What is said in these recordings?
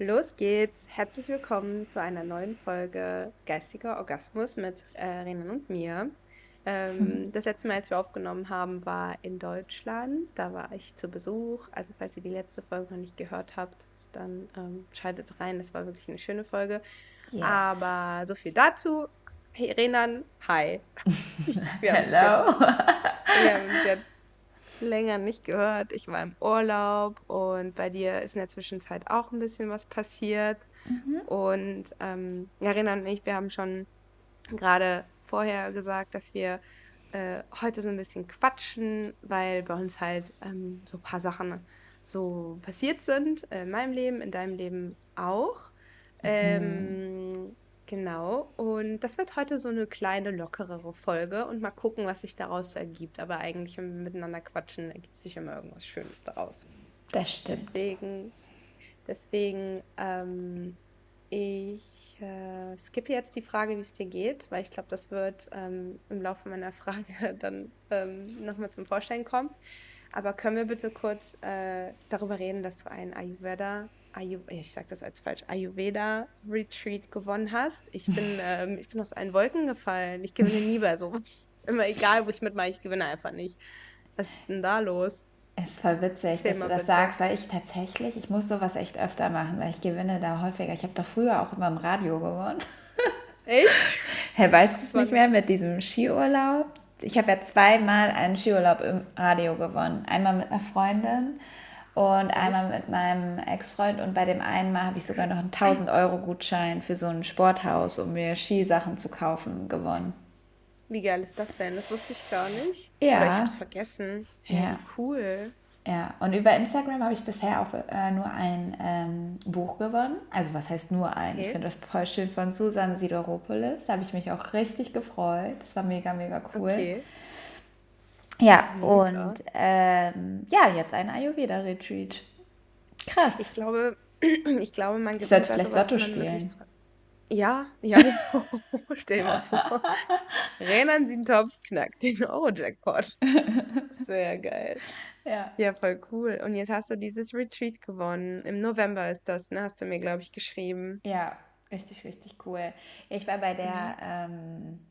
Los geht's. Herzlich willkommen zu einer neuen Folge Geistiger Orgasmus mit äh, Renan und mir. Ähm, das letzte Mal, als wir aufgenommen haben, war in Deutschland. Da war ich zu Besuch. Also falls ihr die letzte Folge noch nicht gehört habt, dann ähm, schaltet rein. Das war wirklich eine schöne Folge. Yes. Aber so viel dazu. Hey Renan, hi. Wir haben, uns Hello. jetzt, wir haben uns jetzt länger nicht gehört. Ich war im Urlaub und bei dir ist in der Zwischenzeit auch ein bisschen was passiert. Und ähm, ja, Renan und ich, wir haben schon gerade vorher gesagt, dass wir äh, heute so ein bisschen quatschen, weil bei uns halt ähm, so ein paar Sachen so passiert sind, in meinem Leben, in deinem Leben auch. Ähm, genau, und das wird heute so eine kleine, lockerere Folge und mal gucken, was sich daraus so ergibt. Aber eigentlich, wenn wir miteinander quatschen, ergibt sich immer irgendwas Schönes daraus. Das stimmt. Deswegen, deswegen, ähm, ich äh, skippe jetzt die Frage, wie es dir geht, weil ich glaube, das wird ähm, im Laufe meiner Frage dann ähm, nochmal zum Vorschein kommen. Aber können wir bitte kurz äh, darüber reden, dass du einen Ayurveda, Ayu, ich sag das als falsch, Ayurveda Retreat gewonnen hast? Ich bin, ähm, ich bin aus allen Wolken gefallen. Ich gewinne nie bei sowas. Immer egal, wo ich mitmache, ich gewinne einfach nicht. Was ist denn da los? Es ist voll witzig, Erzähl dass du das bitte. sagst, weil ich tatsächlich, ich muss sowas echt öfter machen, weil ich gewinne da häufiger. Ich habe doch früher auch immer im Radio gewonnen. Echt? Hey, weißt du es nicht mehr mit diesem Skiurlaub? Ich habe ja zweimal einen Skiurlaub im Radio gewonnen. Einmal mit einer Freundin und einmal mit meinem Ex-Freund. Und bei dem einen Mal habe ich sogar noch einen 1000-Euro-Gutschein für so ein Sporthaus, um mir Skisachen zu kaufen, gewonnen. Wie geil ist das denn? Das wusste ich gar nicht. Ja. Oder ich hab's vergessen. Hey, Ja. cool. Ja, und über Instagram habe ich bisher auch äh, nur ein ähm, Buch gewonnen. Also was heißt nur ein? Ich Okay. finde das voll schön von Susan Sideropoulos. Da habe ich mich auch richtig gefreut. Das war mega, mega cool. Okay. Ja, und ähm, ja, jetzt ein Ayurveda-Retreat. Krass. Ich glaube, ich glaube, man gewinnt bei vielleicht Lotto spielen. Ja, ja. Stell dir mal vor. Renan Sientopf knackt den Euro-Jackpot. Das wäre ja geil. Ja. Ja, voll cool. Und jetzt hast du dieses Retreat gewonnen. Im November ist das, ne? Hast du mir, glaube ich, geschrieben. Ja, richtig, richtig cool. Ich war bei der, ähm,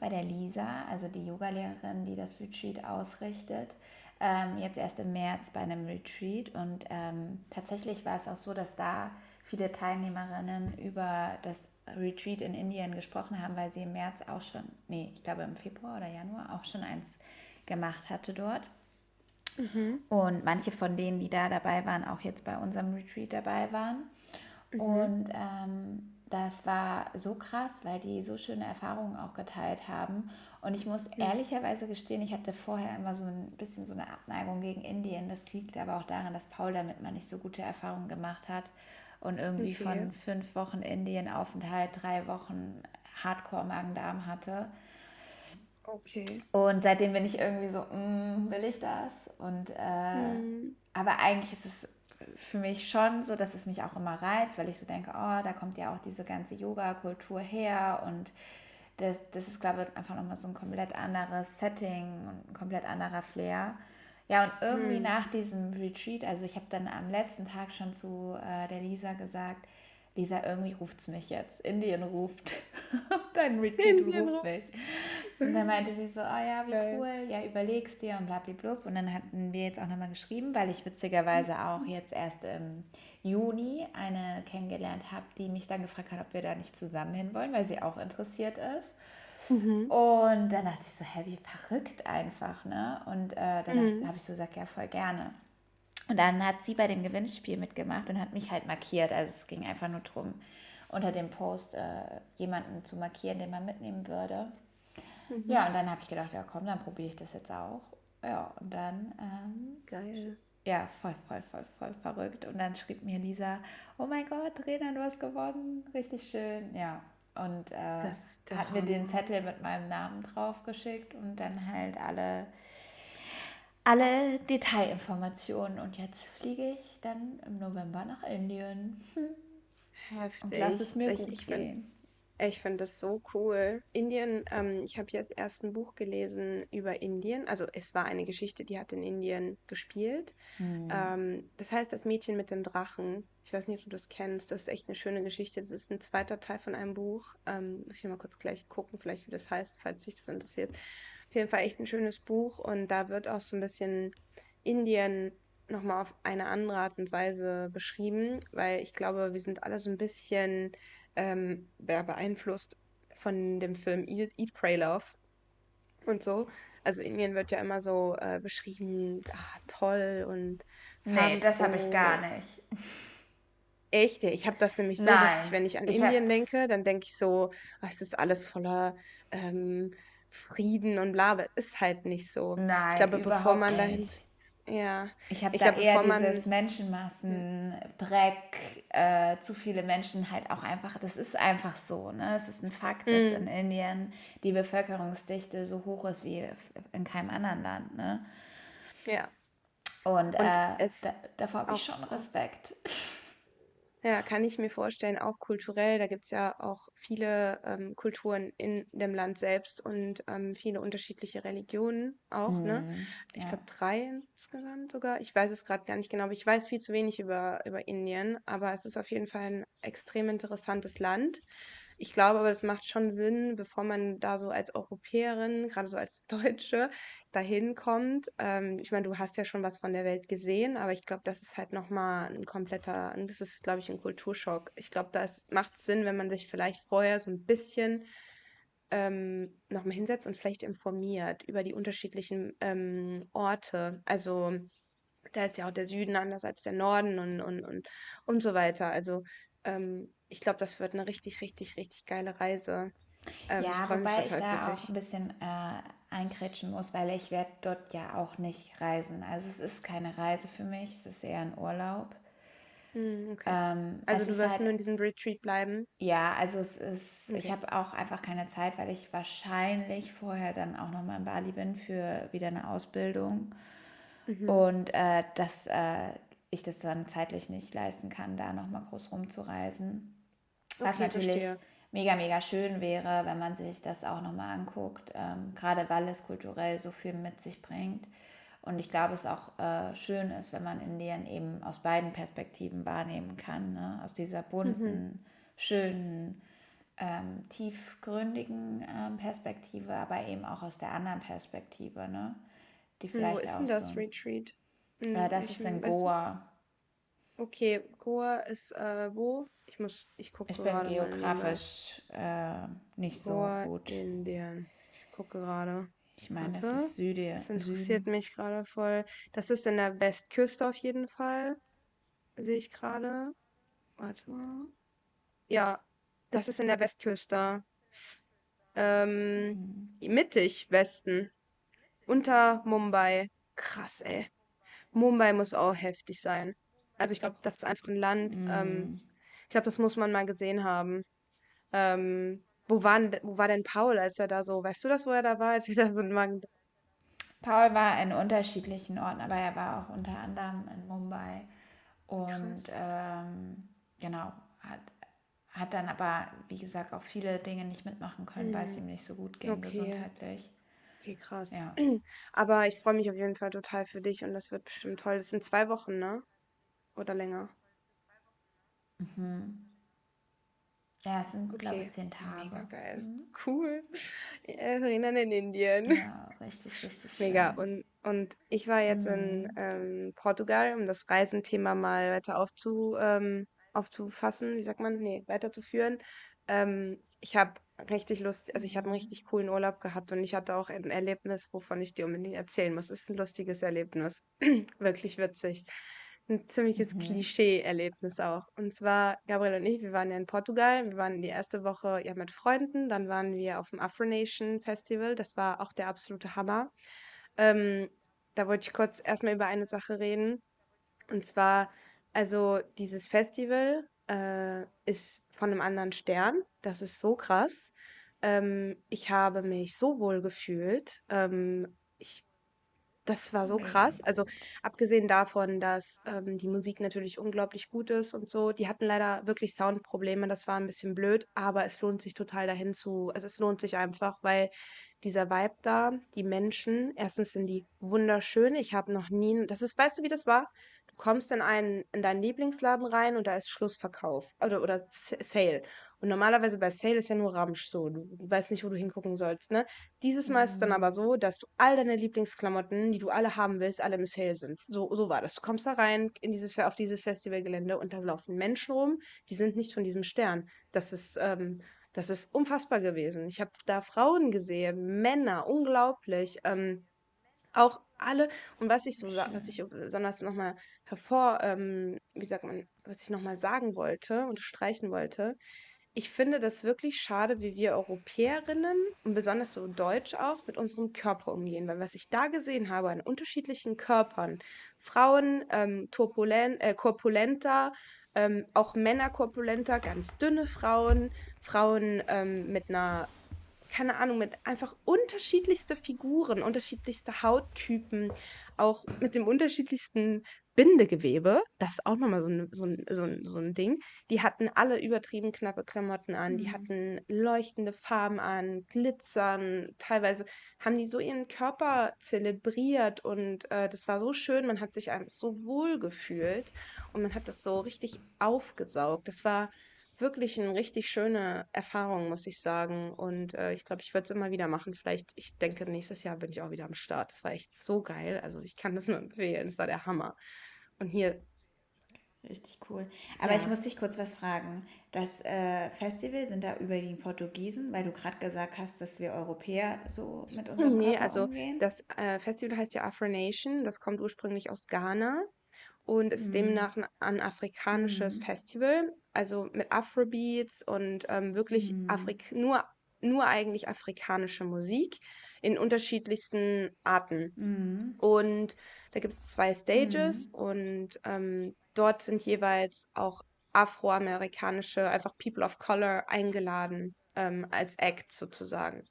bei der Lisa, also die Yogalehrerin, die das Retreat ausrichtet, ähm, jetzt erst im März bei einem Retreat. Und ähm, tatsächlich war es auch so, dass da viele Teilnehmerinnen über das Retreat in Indien gesprochen haben, weil sie im März auch schon, nee, ich glaube im Februar oder Januar auch schon eins gemacht hatte dort. Und manche von denen, die da dabei waren, auch jetzt bei unserem Retreat dabei waren. Und ähm, das war so krass, weil die so schöne Erfahrungen auch geteilt haben. Und ich muss ehrlicherweise gestehen, ich hatte vorher immer so ein bisschen so eine Abneigung gegen Indien. Das liegt aber auch daran, dass Paul damit mal nicht so gute Erfahrungen gemacht hat. Und irgendwie Okay. von fünf Wochen Indien-Aufenthalt drei Wochen Hardcore-Magen-Darm hatte. Okay. Und seitdem bin ich irgendwie so, mm, will ich das? Und äh, Mhm. aber eigentlich ist es für mich schon so, dass es mich auch immer reizt, weil ich so denke, oh, da kommt ja auch diese ganze Yoga-Kultur her und das, das ist, glaube ich, einfach nochmal so ein komplett anderes Setting und ein komplett anderer Flair. Ja, und irgendwie nach diesem Retreat, also ich habe dann am letzten Tag schon zu äh, der Lisa gesagt, Lisa, irgendwie ruft es mich jetzt. Indien ruft. Dein Retreat Indien ruft mich. Und dann meinte sie so, oh ja, wie Geil. cool, ja, überlegst dir und blablablub. Und dann hatten wir jetzt auch nochmal geschrieben, weil ich witzigerweise auch jetzt erst im Juni eine kennengelernt habe, die mich dann gefragt hat, ob wir da nicht zusammen hinwollen, weil sie auch interessiert ist. Und dann dachte ich so, hä, wie verrückt einfach, ne? Und äh, dann habe ich so gesagt, ja, voll gerne. Und dann hat sie bei dem Gewinnspiel mitgemacht und hat mich halt markiert. Also es ging einfach nur darum, unter dem Post äh, jemanden zu markieren, den man mitnehmen würde. Ja, und dann habe ich gedacht, ja komm, dann probiere ich das jetzt auch. Ja, und dann, ähm, Geil. ja, voll, voll, voll, voll verrückt. Und dann schrieb mir Lisa, oh mein Gott, Rena, du hast gewonnen, richtig schön. Ja, und äh, hat mir den Hammer. Zettel mit meinem Namen drauf geschickt und dann halt alle alle Detailinformationen. Und jetzt fliege ich dann im November nach Indien. Hm. Und Heftig. lass es mir ich, gut ich gehen. Ich finde das so cool. Indien, ähm, ich habe jetzt erst ein Buch gelesen über Indien. Also es war eine Geschichte, die hat in Indien gespielt. Hm. Ähm, das heißt Das Mädchen mit dem Drachen. Ich weiß nicht, ob du das kennst. Das ist echt eine schöne Geschichte. Das ist ein zweiter Teil von einem Buch. Ähm, muss ich mal kurz gleich gucken, vielleicht wie das heißt, falls dich das interessiert. Auf jeden Fall echt ein schönes Buch. Und da wird auch so ein bisschen Indien nochmal auf eine andere Art und Weise beschrieben, weil ich glaube, wir sind alle so ein bisschen ähm, beeinflusst von dem Film Eat, Eat, Pray, Love und so. Also Indien wird ja immer so äh, beschrieben, ah, toll und Nee, das habe ich gar nicht. Echt? Ich habe das nämlich so, dass ich, Nein, wenn ich an ich Indien denke, dann denke ich so, ah, es ist alles voller ähm, Frieden und bla, aber ist halt nicht so. Ich nein, glaube, bevor man dahin, ja, Ich habe ich da glaube, eher dieses Menschenmassen, Dreck, äh, zu viele Menschen halt auch einfach, das ist einfach so, ne? Es ist ein Fakt, dass in mm, Indien die Bevölkerungsdichte so hoch ist wie in keinem anderen Land, ne? ja, Und und äh, es da, davor habe ich schon Respekt. Ja, kann ich mir vorstellen, auch kulturell. Da gibt es ja auch viele ähm, Kulturen in dem Land selbst und ähm, viele unterschiedliche Religionen auch, ne? Mm, Ich ja. glaube drei insgesamt sogar. Ich weiß es gerade gar nicht genau, aber ich weiß viel zu wenig über, über Indien. Aber es ist auf jeden Fall ein extrem interessantes Land. Ich glaube aber, das macht schon Sinn, bevor man da so als Europäerin, gerade so als Deutsche, dahin kommt. Ähm, ich meine, du hast ja schon was von der Welt gesehen, aber ich glaube, das ist halt noch mal 'n kompletter das ist, glaube ich, ein Kulturschock. Ich glaube, da ist macht's Sinn, wenn man sich vielleicht vorher so ein bisschen, ähm, noch mal hinsetzt und vielleicht informiert über die unterschiedlichen, ähm, Orte. Also, da ist ja auch der Süden anders als der Norden und und und und so weiter. Also, ähm, ich glaube, das wird eine richtig, richtig, richtig geile Reise. Ähm, ich Ja, wobei ich da auch ein bisschen äh, einkrätschen muss, weil ich werde dort ja auch nicht reisen. Also es ist keine Reise für mich, es ist eher ein Urlaub. Mhm, okay. Ähm, Also, du wirst halt nur in diesem Retreat bleiben? Ja, also es ist, ich Okay. habe auch einfach keine Zeit, weil ich wahrscheinlich vorher dann auch nochmal in Bali bin für wieder eine Ausbildung Mhm. und äh, dass äh, ich das dann zeitlich nicht leisten kann, da nochmal groß rumzureisen. Was Okay, natürlich verstehe. mega, mega schön wäre, wenn man sich das auch nochmal anguckt, ähm, gerade weil es kulturell so viel mit sich bringt. Und ich glaube, es auch äh, schön ist, wenn man Indien eben aus beiden Perspektiven wahrnehmen kann. Ne? Aus dieser Mhm. bunten, schönen, ähm, tiefgründigen ähm, Perspektive, aber eben auch aus der anderen Perspektive, ne? die Hm, wo vielleicht ist denn auch so. das Retreat? Äh, Hm, das ist in Goa. Okay, Goa ist, äh, wo? Ich muss ich Ich gucke bin gerade mal in die Map. geografisch äh, nicht so Goa, gut. Indien. Ich gucke gerade. Ich meine, das ist Süde, das interessiert Süden. mich gerade voll. Das ist in der Westküste auf jeden Fall, sehe ich gerade. Warte mal. Ja, das ist in der Westküste. Ähm, mittig Westen, unter Mumbai. Krass, ey. Mumbai muss auch heftig sein. Also ich glaube, das ist einfach ein Land, ähm, Mm. ich glaube, das muss man mal gesehen haben. Ähm, wo war, denn- wo war denn Paul, als er da so, weißt du das, wo er da war, als er da so ein Magen... Paul war in unterschiedlichen Orten, aber er war auch unter anderem in Mumbai und ähm, genau, hat, hat dann aber, wie gesagt, auch viele Dinge nicht mitmachen können, weil es Hm, ihm nicht so gut ging okay, gesundheitlich. okay, krass. Ja. Aber ich freue mich auf jeden Fall total für dich und das wird bestimmt toll. Das sind zwei Wochen, ne? Oder länger. Mhm. Ja, es sind, glaube ich, Okay, zehn mega Tage. geil. Mhm. Cool. Erinnern in Indien. Ja, richtig, richtig Mega. schön. Und, und ich war jetzt in Mhm. ähm, Portugal, um das Reisenthema mal weiter aufzu, ähm, aufzufassen, wie sagt man? Nee, weiterzuführen. Ähm, ich habe richtig Lust, also ich habe einen Mhm. richtig coolen Urlaub gehabt und ich hatte auch ein Erlebnis, wovon ich dir unbedingt erzählen muss. Es ist ein lustiges Erlebnis. Wirklich witzig. Ein ziemliches Mhm. Klischee-Erlebnis auch. Und zwar, Gabriel und ich, wir waren ja in Portugal. Wir waren die erste Woche ja mit Freunden. Dann waren wir auf dem Afro Nation Festival. Das war auch der absolute Hammer. Ähm, da wollte ich kurz erstmal über eine Sache reden. Und zwar, also dieses Festival äh, ist von einem anderen Stern. Das ist so krass. Ähm, ich habe mich so wohl gefühlt. Ähm, das war so krass. Also abgesehen davon, dass ähm, die Musik natürlich unglaublich gut ist und so. Die hatten leider wirklich Soundprobleme, das war ein bisschen blöd, aber es lohnt sich total dahin zu, also es lohnt sich einfach, weil dieser Vibe da, die Menschen, erstens sind die wunderschön. Ich habe noch nie, das ist, weißt du, wie das war? Du kommst in einen, in deinen Lieblingsladen rein und da ist Schlussverkauf oder, oder Sale. Und normalerweise bei Sale ist ja nur Ramsch so. Du, weißt nicht, wo du hingucken sollst, ne? Dieses Mal ist es dann aber Mhm. so, dass du all deine Lieblingsklamotten, die du alle haben willst, alle im Sale sind. So, so war das. Du kommst da rein in dieses, auf dieses Festivalgelände und da laufen Menschen rum, die sind nicht von diesem Stern. Das ist, ähm, das ist unfassbar gewesen. Ich habe da Frauen gesehen, Männer, unglaublich. Ähm, auch alle, und was ich so, was ich besonders nochmal hervor, ähm, wie sagt man, was ich nochmal sagen wollte, unterstreichen wollte, ich finde das wirklich schade, wie wir Europäerinnen und besonders so Deutsch auch mit unserem Körper umgehen. Weil was ich da gesehen habe an unterschiedlichen Körpern, Frauen ähm, turbulen, äh, korpulenter, ähm, auch Männer korpulenter, ganz dünne Frauen, Frauen ähm, mit einer keine Ahnung, mit einfach unterschiedlichste Figuren, unterschiedlichste Hauttypen, auch mit dem unterschiedlichsten Bindegewebe. Das ist auch nochmal so ein, so, ein, so, ein, so ein Ding. Die hatten alle übertrieben knappe Klamotten an, die Mhm. hatten leuchtende Farben an, glitzern. Teilweise haben die so ihren Körper zelebriert und äh, das war so schön. Man hat sich einfach so wohl gefühlt und man hat das so richtig aufgesaugt. Das war wirklich eine richtig schöne Erfahrung, muss ich sagen. Und äh, ich glaube, ich würde es immer wieder machen. Vielleicht, ich denke, nächstes Jahr bin ich auch wieder am Start. Das war echt so geil. Also ich kann das nur empfehlen. Es war der Hammer. Und hier, Richtig cool. Aber ich ja, muss dich kurz was fragen. Das äh, Festival sind da über die Portugiesen, weil du gerade gesagt hast, dass wir Europäer so mit unserem nee, Körper also umgehen? das äh, Festival heißt ja Afro Nation. Das kommt ursprünglich aus Ghana und ist Mhm. demnach ein, ein afrikanisches Mhm. Festival. Also mit Afrobeats und ähm, wirklich Mhm. Afrik nur, nur eigentlich afrikanische Musik in unterschiedlichsten Arten. Mhm. Und da gibt es zwei Stages Mhm. und ähm, dort sind jeweils auch afroamerikanische, einfach People of Color eingeladen ähm, als Act sozusagen.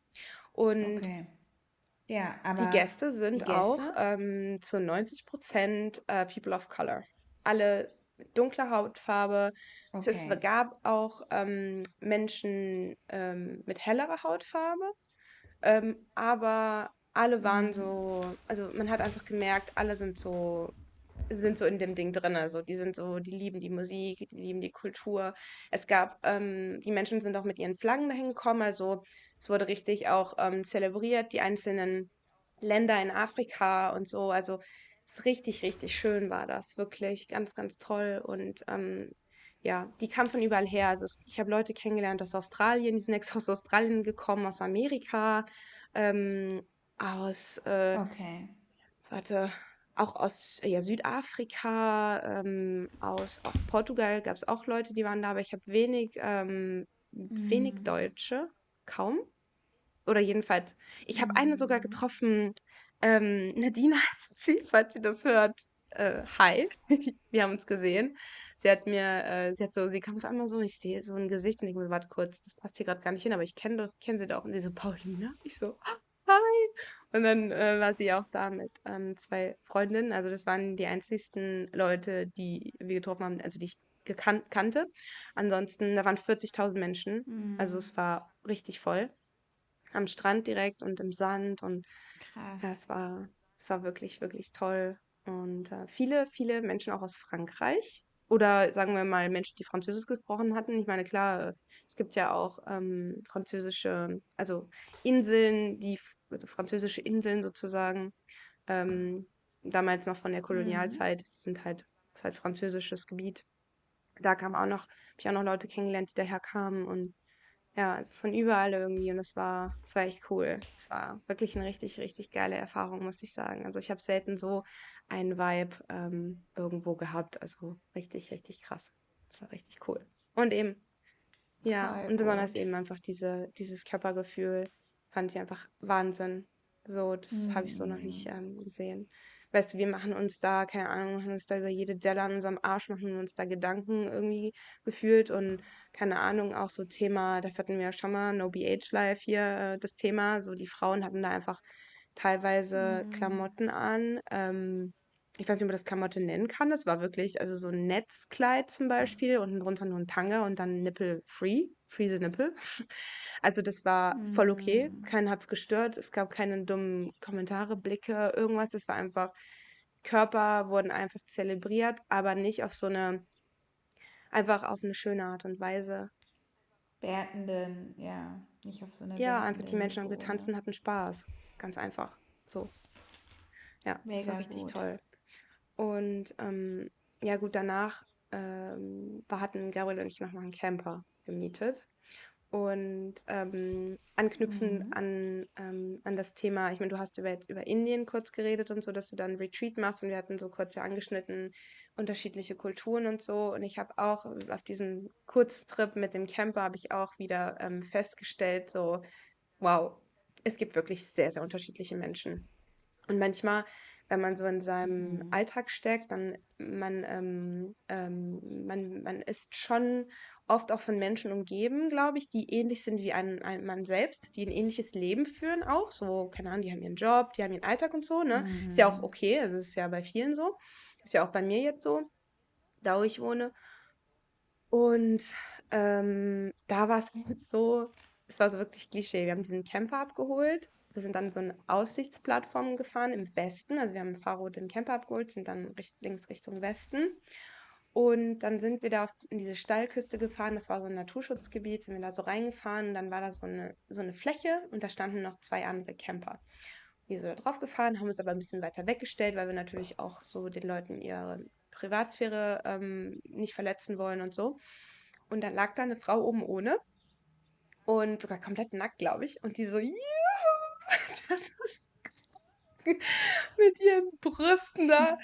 Und Okay. Ja, die aber Gäste die sind auch Gäste? ähm, zu 90 Prozent äh, People of Color. Alle mit dunkler Hautfarbe. Es Okay. gab auch ähm, Menschen ähm, mit hellerer Hautfarbe. Ähm, aber alle waren Mhm. so, also man hat einfach gemerkt, alle sind so, sind so in dem Ding drin. Also die sind so, die lieben die Musik, die lieben die Kultur. Es gab, ähm, die Menschen sind auch mit ihren Flaggen dahin gekommen. Also es wurde richtig auch ähm, zelebriert, die einzelnen Länder in Afrika und so. Also es richtig, richtig schön war das. Wirklich ganz, ganz toll. Und ähm, ja, die kamen von überall her. Also ich habe Leute kennengelernt aus Australien, die sind extra aus Australien gekommen, aus Amerika, ähm, aus, äh, Okay. warte, auch aus ja, Südafrika, ähm, aus auch Portugal gab es auch Leute, die waren da, aber ich habe wenig, ähm, wenig Mhm. Deutsche, kaum. Oder jedenfalls, ich habe eine sogar Mhm. getroffen, ähm, Nadine heißt sie, falls sie das hört. Äh, hi, wir haben uns gesehen. Sie hat mir, äh, sie hat so, sie kam auf einmal so, ich sehe so ein Gesicht und ich muss, warte kurz, das passt hier gerade gar nicht hin, aber ich kenne doch, kenne sie doch. Und sie so, Paulina? Ich so, hi. Und dann äh, war sie auch da mit ähm, zwei Freundinnen. Also das waren die einzigsten Leute, die wir getroffen haben, also die ich gekan kannte. Ansonsten, da waren 40.000 Menschen. Also Mhm. es war richtig voll am Strand direkt und im Sand und ja, Krass. es war, es war wirklich, wirklich toll. Und äh, viele, viele Menschen auch aus Frankreich oder sagen wir mal Menschen, die Französisch gesprochen hatten. Ich meine, klar, äh, es gibt ja auch ähm, französische, also Inseln, die, also französische Inseln sozusagen, ähm, damals noch von der Mhm. Kolonialzeit, die sind halt, das ist halt französisches Gebiet. Da kamen auch noch, habe ich auch noch Leute kennengelernt, die daher kamen und ja, also von überall irgendwie und das war das war echt cool. Es war wirklich eine richtig, richtig geile Erfahrung, muss ich sagen. Also, ich habe selten so einen Vibe, ähm, irgendwo gehabt. Also, richtig, richtig krass. Das war richtig cool. Und eben ja, Voll und besonders gut. eben einfach diese dieses Körpergefühl fand ich einfach Wahnsinn. So, das habe ich so noch nicht, Mhm. ähm, gesehen. Weißt du, wir machen uns da keine Ahnung, machen uns da über jede Delle an unserem Arsch machen uns da Gedanken irgendwie gefühlt und keine Ahnung, auch so Thema, das hatten wir ja schon mal, No BH Life hier, äh, das Thema, so die Frauen hatten da einfach teilweise Klamotten an. Ähm, ich weiß nicht, ob man das Klamotte nennen kann. Das war wirklich, also so ein Netzkleid zum Beispiel, unten drunter nur ein Tanga und dann Nippel-free, free the Nippel. Also das war voll okay. Mm. Keinen hat es gestört. Es gab keine dummen Kommentare, Blicke, irgendwas. Das war einfach, Körper wurden einfach zelebriert, aber nicht auf so eine, einfach auf eine schöne Art und Weise. Wertenden, ja, nicht auf so eine Ja, einfach die Menschen haben getanzt und hatten Spaß. Ganz einfach. So. Ja, das war Mega richtig gut. toll. Und ähm, ja gut, danach ähm, wir hatten Gabriel und ich nochmal einen Camper gemietet. Und ähm, anknüpfend Mhm. an, ähm, an das Thema, ich meine, du hast über jetzt über Indien kurz geredet und so, dass du dann Retreat machst und wir hatten so kurz ja angeschnitten unterschiedliche Kulturen und so. Und ich habe auch auf diesem Kurztrip mit dem Camper habe ich auch wieder ähm, festgestellt, so, wow, es gibt wirklich sehr, sehr unterschiedliche Menschen. Und manchmal, wenn man so in seinem Mhm. Alltag steckt, dann man, ähm, ähm, man, man ist schon oft auch von Menschen umgeben, glaube ich, die ähnlich sind wie ein, ein man selbst, die ein ähnliches Leben führen auch. So, keine Ahnung, die haben ihren Job, die haben ihren Alltag und so, ne? Ist ja auch Mhm. okay, also ist ja bei vielen so. Ist ja auch bei mir jetzt so, da wo ich wohne. Und ähm, da war es so, es war so wirklich Klischee. Wir haben diesen Camper abgeholt. Wir sind dann so eine Aussichtsplattform gefahren im Westen. Also wir haben Faro den Camper abgeholt, sind dann richt links Richtung Westen. Und dann sind wir da auf, in diese Steilküste gefahren. Das war so ein Naturschutzgebiet, sind wir da so reingefahren. Und dann war da so eine, so eine Fläche und da standen noch zwei andere Camper. Wir sind da drauf gefahren, haben uns aber ein bisschen weiter weggestellt, weil wir natürlich auch so den Leuten ihre Privatsphäre ähm, nicht verletzen wollen und so. Und dann lag da eine Frau oben ohne und sogar komplett nackt, glaube ich. Und die so, juhu! Mit ihren Brüsten da.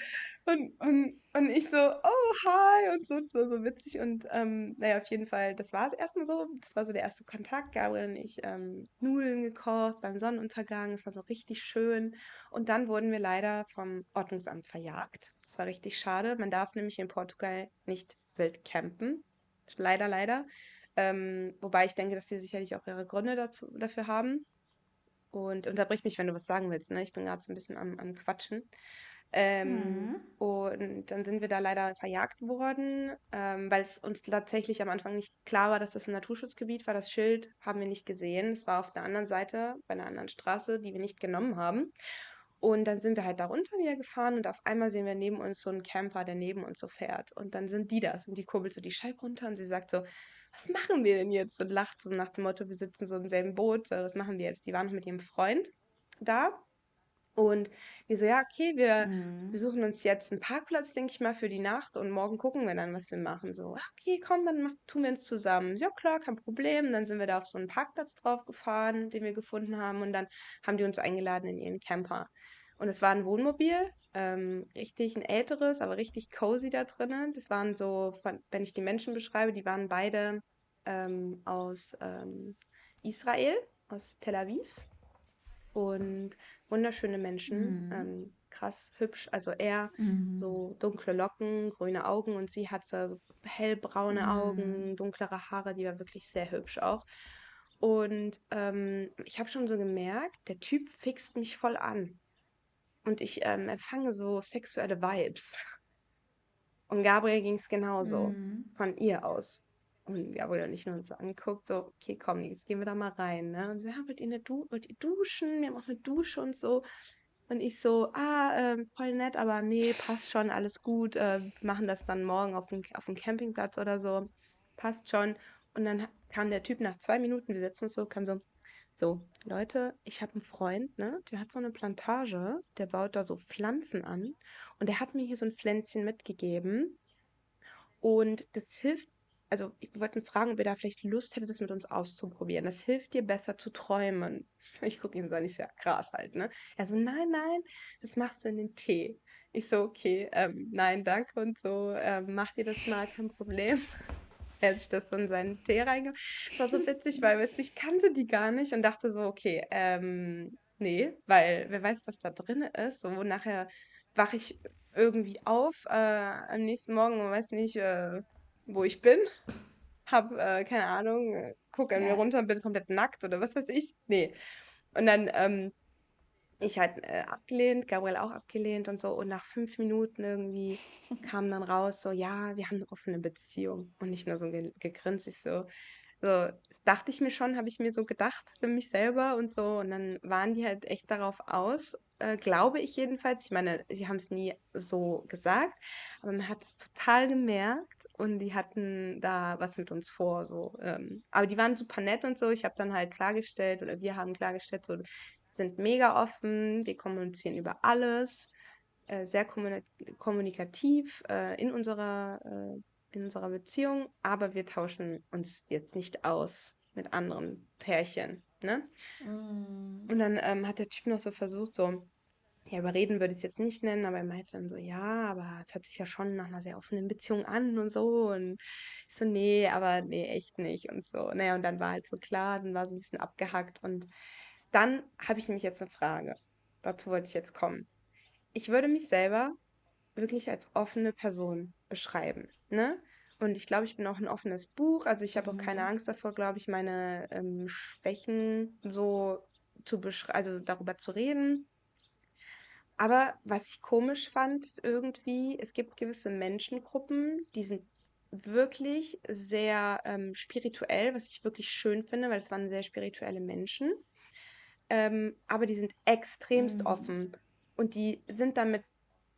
Und, und, und ich so, oh, hi, und so, das war so witzig. Und ähm, naja, auf jeden Fall, das war es erstmal so. Das war so der erste Kontakt. Gabriel und ich ähm, Nudeln gekocht beim Sonnenuntergang. Es war so richtig schön. Und dann wurden wir leider vom Ordnungsamt verjagt. Das war richtig schade. Man darf nämlich in Portugal nicht wild campen. Leider, leider. Ähm, wobei ich denke, dass sie sicherlich auch ihre Gründe dazu, dafür haben. Und unterbrich mich, wenn du was sagen willst, ne? Ich bin gerade so ein bisschen am, am Quatschen. Ähm, Mhm. und dann sind wir da leider verjagt worden, ähm, weil es uns tatsächlich am Anfang nicht klar war, dass das ein Naturschutzgebiet war. Das Schild haben wir nicht gesehen. Es war auf der anderen Seite, bei einer anderen Straße, die wir nicht genommen haben. Und dann sind wir halt da runter wieder gefahren und auf einmal sehen wir neben uns so einen Camper, der neben uns so fährt. Und dann sind die das und die kurbelt so die Scheibe runter und sie sagt so, was machen wir denn jetzt? Und lacht so nach dem Motto, wir sitzen so im selben Boot, äh, was machen wir jetzt? Die waren noch mit ihrem Freund da und wir so, ja, okay, wir, wir Mhm. suchen uns jetzt einen Parkplatz, denke ich mal, für die Nacht und morgen gucken wir dann, was wir machen. So, "Ah, okay, komm, dann tun wir uns zusammen. Ja, klar, kein Problem. Dann sind wir da auf so einen Parkplatz drauf gefahren, den wir gefunden haben und dann haben die uns eingeladen in ihren Camper. Und es war ein Wohnmobil, ähm, richtig ein älteres, aber richtig cozy da drinnen. Das waren so, wenn ich die Menschen beschreibe, die waren beide ähm, aus ähm, Israel, aus Tel Aviv und wunderschöne Menschen, Mhm. ähm, krass hübsch. Also er Mhm. so dunkle Locken, grüne Augen und sie hatte so hellbraune Mhm. Augen, dunklere Haare, die war wirklich sehr hübsch auch. Und ähm, ich habe schon so gemerkt, der Typ fixt mich voll an und ich ähm, empfange so sexuelle Vibes. Und Gabriel ging es genauso Mhm. von ihr aus. Und Gabriel und ich nur uns so angeguckt, so, okay, komm, jetzt gehen wir da mal rein, ne? Und sie, ja, wollt ihr, eine du wollt ihr duschen? Wir haben auch eine Dusche und so. Und ich so, ah, ähm, voll nett, aber nee, passt schon, alles gut. Äh, wir machen das dann morgen auf dem, auf dem Campingplatz oder so. Passt schon. Und dann kam der Typ nach zwei Minuten, wir setzen uns so, kam so, so, Leute, ich habe einen Freund, ne? Der hat so eine Plantage, der baut da so Pflanzen an. Und der hat mir hier so ein Pflänzchen mitgegeben. Und das hilft, also wir wollten fragen, ob ihr da vielleicht Lust hättet, das mit uns auszuprobieren. Das hilft dir besser zu träumen. Ich gucke ihn so ich so, ja, krass halt, ne? Er so, nein, nein, das machst du in den Tee. Ich so, okay, ähm, nein, danke und so, ähm, mach dir das mal, kein Problem. Er hat sich das so in seinen Tee reingemacht. Es war so witzig, weil witzig, ich kannte die gar nicht und dachte so, okay, ähm, nee, weil wer weiß, was da drin ist. So, nachher wache ich irgendwie auf äh, am nächsten Morgen und weiß nicht, äh, wo ich bin. Hab, äh, keine Ahnung, äh, guck an mir Ja. runter und bin komplett nackt oder was weiß ich. Nee. Und dann ähm, ich halt äh, abgelehnt, Gabriel auch abgelehnt und so. Und nach fünf Minuten irgendwie kam dann raus, so, ja, wir haben eine offene Beziehung. Und nicht nur so ge gegrinst, ich so, so, dachte ich mir schon, habe ich mir so gedacht für mich selber und so. Und dann waren die halt echt darauf aus, äh, glaube ich jedenfalls. Ich meine, sie haben es nie so gesagt, aber man hat es total gemerkt und die hatten da was mit uns vor. So. Ähm, aber die waren super nett und so. Ich habe dann halt klargestellt oder wir haben klargestellt, so, sind mega offen, wir kommunizieren über alles, äh, sehr kommunikativ äh, in unserer äh, in unserer Beziehung, aber wir tauschen uns jetzt nicht aus mit anderen Pärchen. Ne? Mm. Und dann ähm, hat der Typ noch so versucht, so, ja, überreden würde ich es jetzt nicht nennen, aber er meinte dann so, ja, aber es hört sich ja schon nach einer sehr offenen Beziehung an und so. Und ich so, nee, aber nee, echt nicht und so. Naja, und dann war halt so klar, dann war so ein bisschen abgehackt. Und dann habe ich nämlich jetzt eine Frage. Dazu wollte ich jetzt kommen. Ich würde mich selber wirklich als offene Person beschreiben. Ne? Und ich glaube, ich bin auch ein offenes Buch. Also ich habe auch keine mhm. Angst davor, glaube ich, meine ähm, Schwächen so zu beschreiben, also darüber zu reden. Aber was ich komisch fand, ist irgendwie, es gibt gewisse Menschengruppen, die sind wirklich sehr ähm, spirituell, was ich wirklich schön finde, weil es waren sehr spirituelle Menschen. Ähm, aber die sind extremst mhm. offen und die sind damit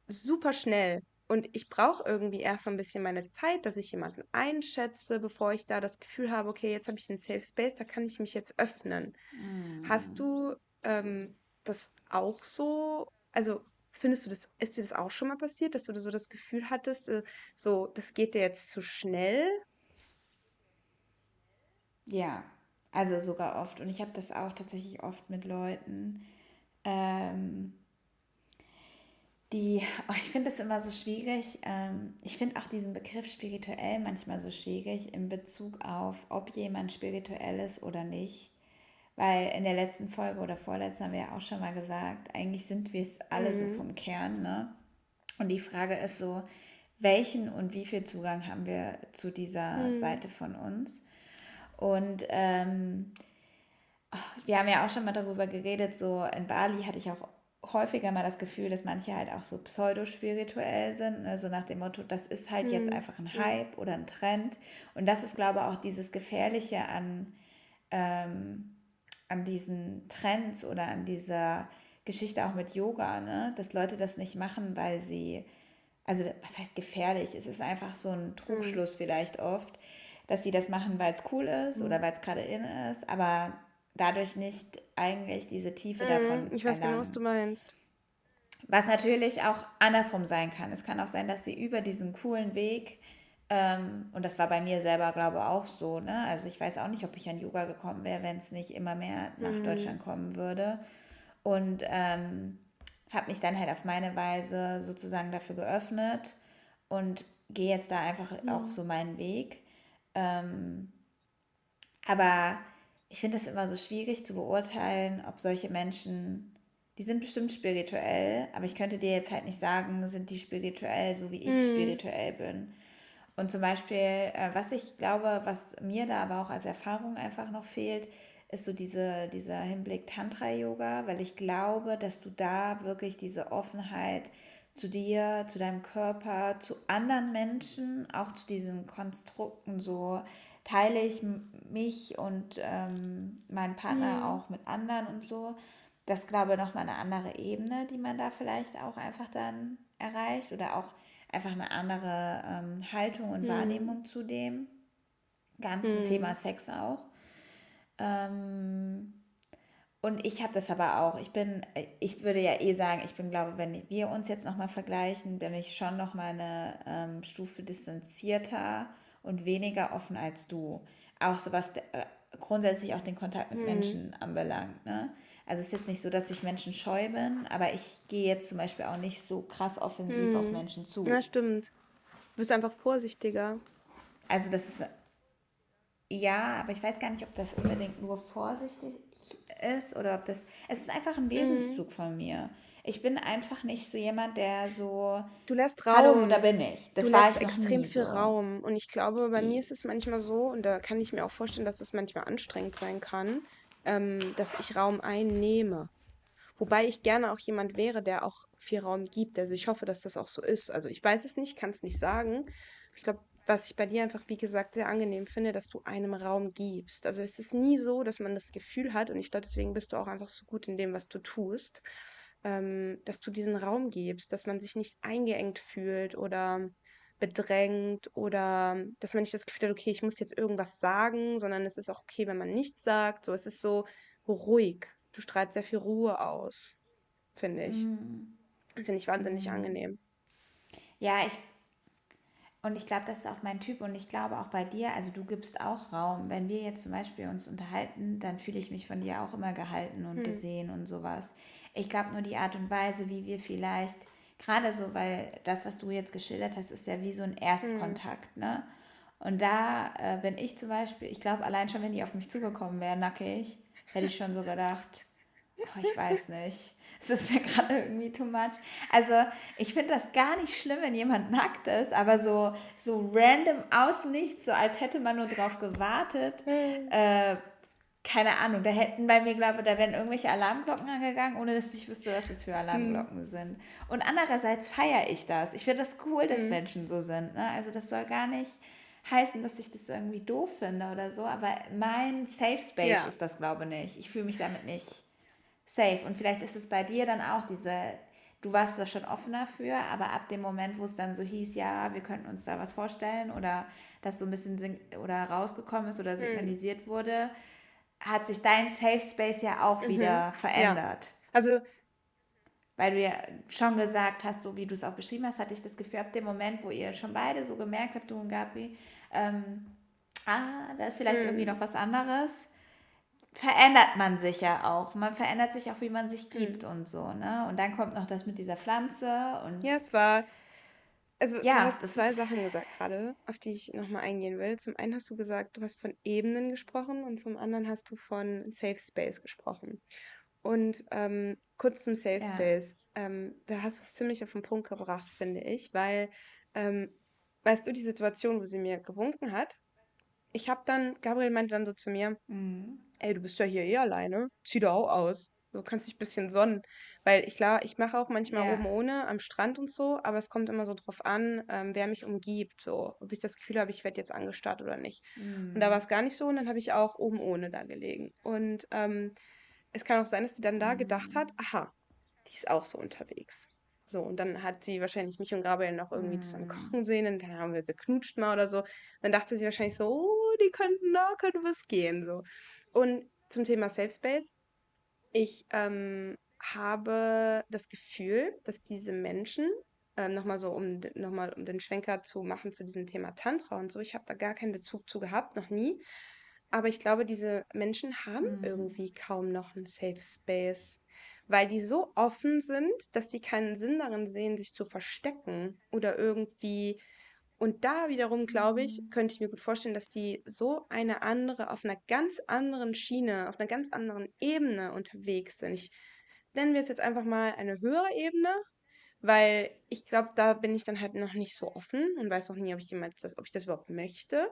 super schnell. Und ich brauche irgendwie erst so ein bisschen meine Zeit, dass ich jemanden einschätze, bevor ich da das Gefühl habe, okay, jetzt habe ich einen Safe Space, da kann ich mich jetzt öffnen. Mm. Hast du ähm, das auch so? Also findest du das, ist dir das auch schon mal passiert, dass du so das Gefühl hattest, äh, so, das geht dir jetzt zu schnell? Ja, also sogar oft. Und ich habe das auch tatsächlich oft mit Leuten. Ähm, die, oh, ich finde das immer so schwierig. Ähm, ich finde auch diesen Begriff spirituell manchmal so schwierig in Bezug auf, ob jemand spirituell ist oder nicht. Weil in der letzten Folge oder vorletzten haben wir ja auch schon mal gesagt, eigentlich sind wir es alle mhm. so vom Kern, ne? Und die Frage ist so, welchen und wie viel Zugang haben wir zu dieser mhm. Seite von uns? Und ähm, oh, wir haben ja auch schon mal darüber geredet, so in Bali hatte ich auch häufiger mal das Gefühl, dass manche halt auch so pseudo-spirituell sind, ne? so nach dem Motto, das ist halt mhm. jetzt einfach ein Hype oder ein Trend. Und das ist, glaube ich, auch dieses Gefährliche an, ähm, an diesen Trends oder an dieser Geschichte auch mit Yoga, ne? dass Leute das nicht machen, weil sie, also was heißt gefährlich? Es ist einfach so ein Trugschluss mhm. vielleicht oft, dass sie das machen, weil es cool ist mhm. oder weil es gerade in ist, aber dadurch nicht eigentlich diese Tiefe mhm, davon. Ich weiß erlangen. genau, was du meinst. Was natürlich auch andersrum sein kann. Es kann auch sein, dass sie über diesen coolen Weg, ähm, und das war bei mir selber, glaube ich, auch so, ne? Also ich weiß auch nicht, ob ich an Yoga gekommen wäre, wenn es nicht immer mehr nach mhm. Deutschland kommen würde. Und ähm, habe mich dann halt auf meine Weise sozusagen dafür geöffnet und gehe jetzt da einfach mhm. auch so meinen Weg. Ähm, aber ich finde es immer so schwierig zu beurteilen, ob solche Menschen, die sind bestimmt spirituell, aber ich könnte dir jetzt halt nicht sagen, sind die spirituell, so wie ich mhm. spirituell bin. Und zum Beispiel, äh, was ich glaube, was mir da aber auch als Erfahrung einfach noch fehlt, ist so diese, dieser Hinblick Tantra-Yoga, weil ich glaube, dass du da wirklich diese Offenheit zu dir, zu deinem Körper, zu anderen Menschen, auch zu diesen Konstrukten so teile ich mich und ähm, meinen Partner mhm. auch mit anderen und so. Das glaube ich nochmal eine andere Ebene, die man da vielleicht auch einfach dann erreicht oder auch einfach eine andere ähm, Haltung und mhm. Wahrnehmung zu dem ganzen mhm. Thema Sex auch. Ähm, und ich habe das aber auch. Ich bin, ich würde ja eh sagen, ich bin, glaube, wenn wir uns jetzt nochmal vergleichen, bin ich schon nochmal eine ähm, Stufe distanzierter und weniger offen als du. Auch so was äh, grundsätzlich auch den Kontakt mit mhm. Menschen anbelangt. Ne? Also es ist jetzt nicht so, dass ich Menschen scheu bin, aber ich gehe jetzt zum Beispiel auch nicht so krass offensiv mhm. auf Menschen zu. Ja, stimmt. Du bist einfach vorsichtiger. Also das ist ja, aber ich weiß gar nicht, ob das unbedingt nur vorsichtig ist oder ob das. Es ist einfach ein mhm. Wesenszug mhm. von mir. Ich bin einfach nicht so jemand, der so. Du lässt Raum. Hallo, da bin ich. Das du war lässt extrem viel so. Raum. Und ich glaube, bei mir ist es manchmal so, und da kann ich mir auch vorstellen, dass es manchmal anstrengend sein kann, ähm, dass ich Raum einnehme. Wobei ich gerne auch jemand wäre, der auch viel Raum gibt. Also ich hoffe, dass das auch so ist. Also ich weiß es nicht, kann es nicht sagen. Ich glaube, was ich bei dir einfach, wie gesagt, sehr angenehm finde, dass du einem Raum gibst. Also es ist nie so, dass man das Gefühl hat, und ich glaube, deswegen bist du auch einfach so gut in dem, was du tust, ähm, dass du diesen Raum gibst, dass man sich nicht eingeengt fühlt oder bedrängt oder dass man nicht das Gefühl hat, okay, ich muss jetzt irgendwas sagen, sondern es ist auch okay, wenn man nichts sagt. So, es ist so ruhig. Du strahlst sehr viel Ruhe aus, finde ich. Mm. Finde ich wahnsinnig Mm. angenehm. Ja, ich Und ich glaube, das ist auch mein Typ und ich glaube auch bei dir, also du gibst auch Raum. Wenn wir jetzt zum Beispiel uns unterhalten, dann fühle ich mich von dir auch immer gehalten und Hm. gesehen und sowas. Ich glaube nur die Art und Weise, wie wir vielleicht, gerade so, weil das, was du jetzt geschildert hast, ist ja wie so ein Hm. Erstkontakt, ne? Und da äh, bin ich zum Beispiel, ich glaube, allein schon, wenn die auf mich zugekommen wären, nackig, hätte ich schon so gedacht, Oh, ich weiß nicht. Es ist mir gerade irgendwie too much. Also, ich finde das gar nicht schlimm, wenn jemand nackt ist, aber so, so random aus dem Nichts, so als hätte man nur drauf gewartet. Hm. Äh, keine Ahnung, da hätten bei mir, glaube ich, da wären irgendwelche Alarmglocken angegangen, ohne dass ich wüsste, was das für Hm. Alarmglocken sind. Und andererseits feiere ich das. Ich finde das cool, dass Hm. Menschen so sind. Ne? Also, das soll gar nicht heißen, dass ich das irgendwie doof finde oder so, aber mein Safe Space Ja. ist das, glaube ich, nicht. Ich fühle mich damit nicht safe. Und vielleicht ist es bei dir dann auch diese, du warst da schon offener für, aber ab dem Moment, wo es dann so hieß, ja, wir könnten uns da was vorstellen oder das so ein bisschen oder rausgekommen ist oder Hm. signalisiert wurde, hat sich dein Safe Space ja auch Mhm. wieder Ja. verändert. Also, Weil du ja schon gesagt hast, so wie du es auch beschrieben hast, hatte ich das Gefühl, ab dem Moment, wo ihr schon beide so gemerkt habt, du und Gabri, ähm, ah, da ist vielleicht irgendwie hm. noch was anderes, verändert man sich ja auch. Man verändert sich auch, wie man sich gibt Hm. und so, ne? Und dann kommt noch das mit dieser Pflanze und Ja, es war, also du ja, hast das zwei Sachen gesagt gerade, auf die ich nochmal eingehen will. Zum einen hast du gesagt, du hast von Ebenen gesprochen und zum anderen hast du von Safe Space gesprochen. Und ähm, kurz zum Safe ja, Space. Ähm, da hast du es ziemlich auf den Punkt gebracht, finde ich, weil, ähm, weißt du, die Situation, wo sie mir gewunken hat, ich habe dann, Gabriel meinte dann so zu mir, mhm. Ey, du bist ja hier eh alleine. Zieh doch auch aus. Du kannst dich ein bisschen sonnen. Weil ich klar, ich mache auch manchmal ja, oben ohne am Strand und so, aber es kommt immer so drauf an, ähm, wer mich umgibt. So, ob ich das Gefühl habe, ich werde jetzt angestarrt oder nicht. Und da war mhm. es gar nicht so und dann habe ich auch oben ohne da gelegen. Und ähm, es kann auch sein, dass die dann da gedacht hat, Mhm. aha, die ist auch so unterwegs. So, und dann hat sie wahrscheinlich mich und Gabriel noch irgendwie zusammen Mhm. kochen sehen und dann haben wir geknutscht mal oder so. Dann dachte sie wahrscheinlich so, oh, die könnten, da könnte was gehen, so. Und zum Thema Safe Space, ich ähm, habe das Gefühl, dass diese Menschen, ähm, nochmal so, um, noch mal, um den Schwenker zu machen zu diesem Thema Tantra und so, ich habe da gar keinen Bezug zu gehabt, noch nie. Aber ich glaube, diese Menschen haben Mhm. irgendwie kaum noch einen Safe Space, weil die so offen sind, dass sie keinen Sinn darin sehen, sich zu verstecken oder irgendwie und da wiederum, glaube ich, Mhm. könnte ich mir gut vorstellen, dass die so eine andere, auf einer ganz anderen Schiene, auf einer ganz anderen Ebene unterwegs sind. Ich nennen wir es jetzt einfach mal eine höhere Ebene, weil ich glaube, da bin ich dann halt noch nicht so offen und weiß noch nie, ob ich jemals das, ob ich das überhaupt möchte.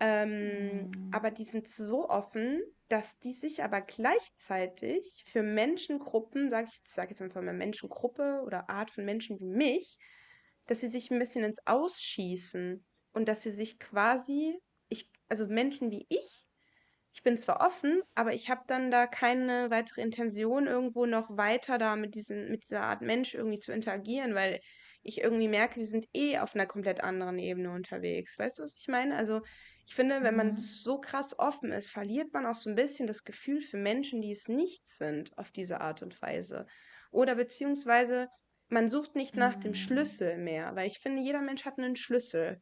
Ähm, Mhm. aber die sind so offen, dass die sich aber gleichzeitig für Menschengruppen, sage ich, sage jetzt einfach mal Menschengruppe oder Art von Menschen wie mich, dass sie sich ein bisschen ins Ausschießen und dass sie sich quasi, ich, also Menschen wie ich, ich bin zwar offen, aber ich habe dann da keine weitere Intention, irgendwo noch weiter da mit diesen, mit dieser Art Mensch irgendwie zu interagieren, weil ich irgendwie merke, wir sind eh auf einer komplett anderen Ebene unterwegs. Weißt du, was ich meine? Also ich finde, wenn man Mhm. so krass offen ist, verliert man auch so ein bisschen das Gefühl für Menschen, die es nicht sind, auf diese Art und Weise. Oder beziehungsweise man sucht nicht nach dem Mhm. Schlüssel mehr, weil ich finde, jeder Mensch hat einen Schlüssel.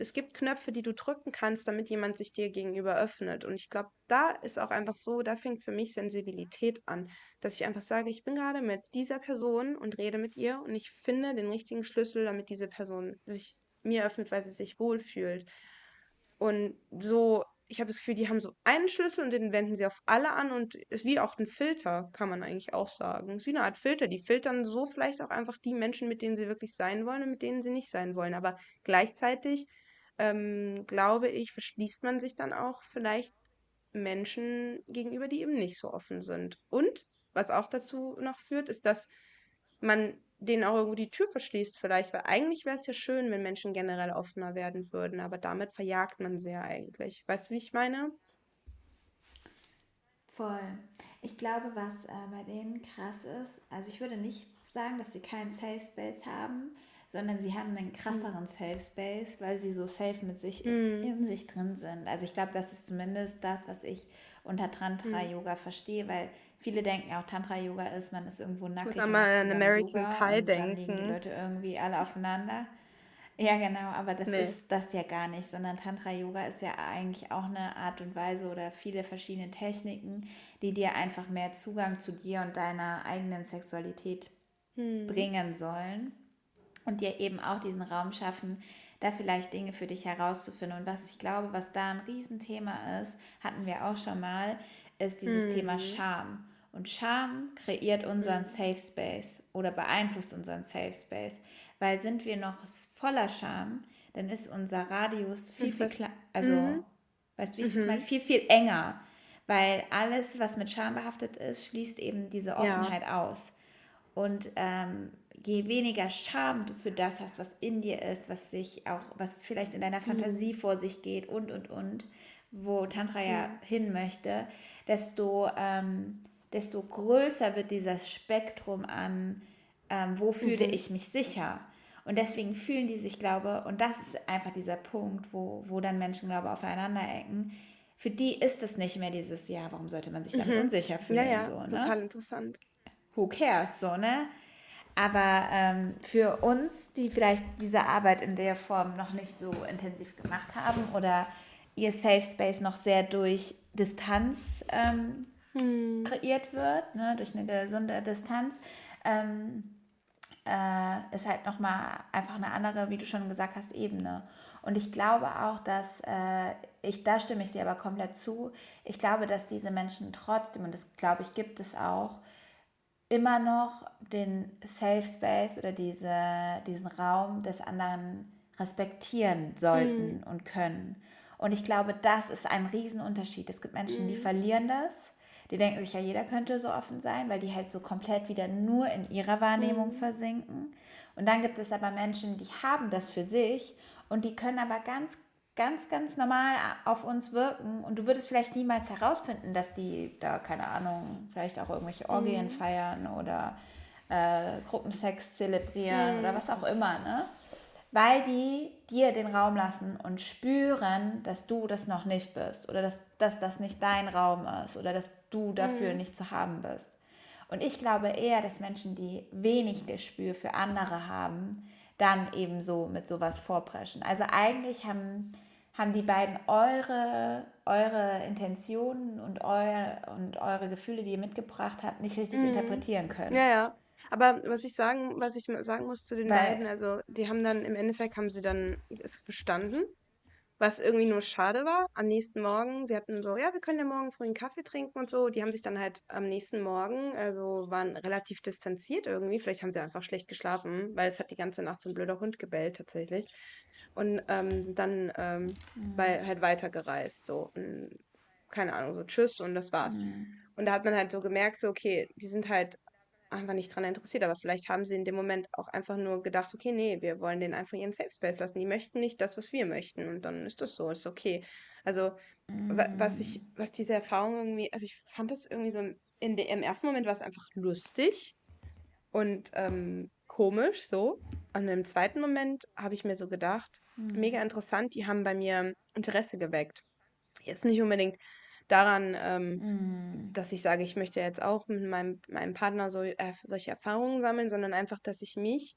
Es gibt Knöpfe, die du drücken kannst, damit jemand sich dir gegenüber öffnet. Und ich glaube, da ist auch einfach so, da fängt für mich Sensibilität an, dass ich einfach sage, ich bin gerade mit dieser Person und rede mit ihr und ich finde den richtigen Schlüssel, damit diese Person sich mir öffnet, weil sie sich wohlfühlt. Und so, ich habe das Gefühl, die haben so einen Schlüssel und den wenden sie auf alle an und ist wie auch ein Filter, kann man eigentlich auch sagen. Ist wie eine Art Filter. Die filtern so vielleicht auch einfach die Menschen, mit denen sie wirklich sein wollen und mit denen sie nicht sein wollen. Aber gleichzeitig, ähm, glaube ich, verschließt man sich dann auch vielleicht Menschen gegenüber, die eben nicht so offen sind. Und was auch dazu noch führt, ist, dass man denen auch irgendwo die Tür verschließt vielleicht, weil eigentlich wäre es ja schön, wenn Menschen generell offener werden würden, aber damit verjagt man sie ja eigentlich. Weißt du, wie ich meine? Voll. Ich glaube, was äh, bei denen krass ist, also ich würde nicht sagen, dass sie keinen Safe Space haben, sondern sie haben einen krasseren mhm. Safe Space, weil sie so safe mit sich mhm. in, sich drin sind. Also ich glaube, das ist zumindest das, was ich unter Tantra mhm. Yoga verstehe, weil viele denken auch Tantra Yoga ist, man ist irgendwo nackt. Muss einmal an American Yoga Pie denken. Dann liegen die Leute irgendwie alle aufeinander. Ja, genau, aber das nee. ist das ja gar nicht, sondern Tantra Yoga ist ja eigentlich auch eine Art und Weise oder viele verschiedene Techniken, die dir einfach mehr Zugang zu dir und deiner eigenen Sexualität hm. bringen sollen und dir eben auch diesen Raum schaffen, da vielleicht Dinge für dich herauszufinden. Und was ich glaube, was da ein Riesenthema ist, hatten wir auch schon mal, ist dieses hm. Thema Scham. Und Scham kreiert unseren hm. Safe Space oder beeinflusst unseren Safe Space. Weil sind wir noch voller Scham, dann ist unser Radius viel, viel kleiner. Also, mhm. weißt du, wie ich mhm. das meine? Viel, viel enger. Weil alles, was mit Scham behaftet ist, schließt eben diese Offenheit ja. aus. Und ähm, je weniger Scham du für das hast, was in dir ist, was sich auch, was vielleicht in deiner Fantasie mhm. vor sich geht und und und, wo Tantra ja mhm. hin möchte, desto, ähm, desto größer wird dieses Spektrum an, ähm, wo fühle mhm. ich mich sicher. Und deswegen fühlen die sich, glaube und das ist einfach dieser Punkt, wo, wo dann Menschen, glaube aufeinander ecken. Für die ist es nicht mehr dieses, ja, warum sollte man sich dann mhm. unsicher fühlen? Ja, ja, so, ne? total interessant. Who cares, so, ne? Aber ähm, für uns, die vielleicht diese Arbeit in der Form noch nicht so intensiv gemacht haben oder ihr Safe Space noch sehr durch Distanz ähm, hm. kreiert wird, ne, durch eine gesunde Distanz, ähm, äh, ist halt nochmal einfach eine andere, wie du schon gesagt hast, Ebene. Und ich glaube auch, dass, äh, ich, da stimme ich dir aber komplett zu, ich glaube, dass diese Menschen trotzdem, und das glaube ich, gibt es auch, immer noch den Safe Space oder diese, diesen Raum des anderen respektieren sollten mhm. und können. Und ich glaube, das ist ein Riesenunterschied. Es gibt Menschen, mhm. die verlieren das. Die denken sich ja, jeder könnte so offen sein, weil die halt so komplett wieder nur in ihrer Wahrnehmung mhm. versinken. Und dann gibt es aber Menschen, die haben das für sich und die können aber ganz ganz, ganz normal auf uns wirken und du würdest vielleicht niemals herausfinden, dass die da, keine Ahnung, vielleicht auch irgendwelche Orgien mhm. feiern oder äh, Gruppensex zelebrieren mhm. oder was auch immer, ne? Weil die dir den Raum lassen und spüren, dass du das noch nicht bist oder dass, dass das nicht dein Raum ist oder dass du dafür mhm. nicht zu haben bist. Und ich glaube eher, dass Menschen, die wenig Gespür für andere haben, dann eben so mit sowas vorpreschen. Also eigentlich haben haben die beiden eure, eure Intentionen und, euer, und eure Gefühle, die ihr mitgebracht habt, nicht richtig mhm. interpretieren können. Ja, ja. Aber was ich sagen, was ich sagen muss zu den Weil, beiden, also die haben dann im Endeffekt haben sie dann es verstanden, was irgendwie nur schade war. Am nächsten Morgen, sie hatten so, ja, wir können ja morgen früh einen Kaffee trinken und so. Die haben sich dann halt am nächsten Morgen, also waren relativ distanziert irgendwie. Vielleicht haben sie einfach schlecht geschlafen, weil es hat die ganze Nacht so ein blöder Hund gebellt tatsächlich und ähm, sind dann ähm, mhm. bei, halt weitergereist. So. Und, keine Ahnung, so tschüss und das war's. Mhm. Und da hat man halt so gemerkt, so, okay, die sind halt einfach nicht dran interessiert, aber vielleicht haben sie in dem Moment auch einfach nur gedacht, okay, nee, wir wollen den einfach ihren Safe Space lassen. Die möchten nicht das, was wir möchten. Und dann ist das so, ist okay. Also, mhm. was ich, was diese Erfahrung irgendwie, also ich fand das irgendwie so, in de, im ersten Moment war es einfach lustig und ähm, komisch so. Und im zweiten Moment habe ich mir so gedacht, mhm. mega interessant, die haben bei mir Interesse geweckt. Jetzt nicht unbedingt daran, ähm, mhm. dass ich sage, ich möchte jetzt auch mit meinem, meinem Partner so, äh, solche Erfahrungen sammeln, sondern einfach, dass ich mich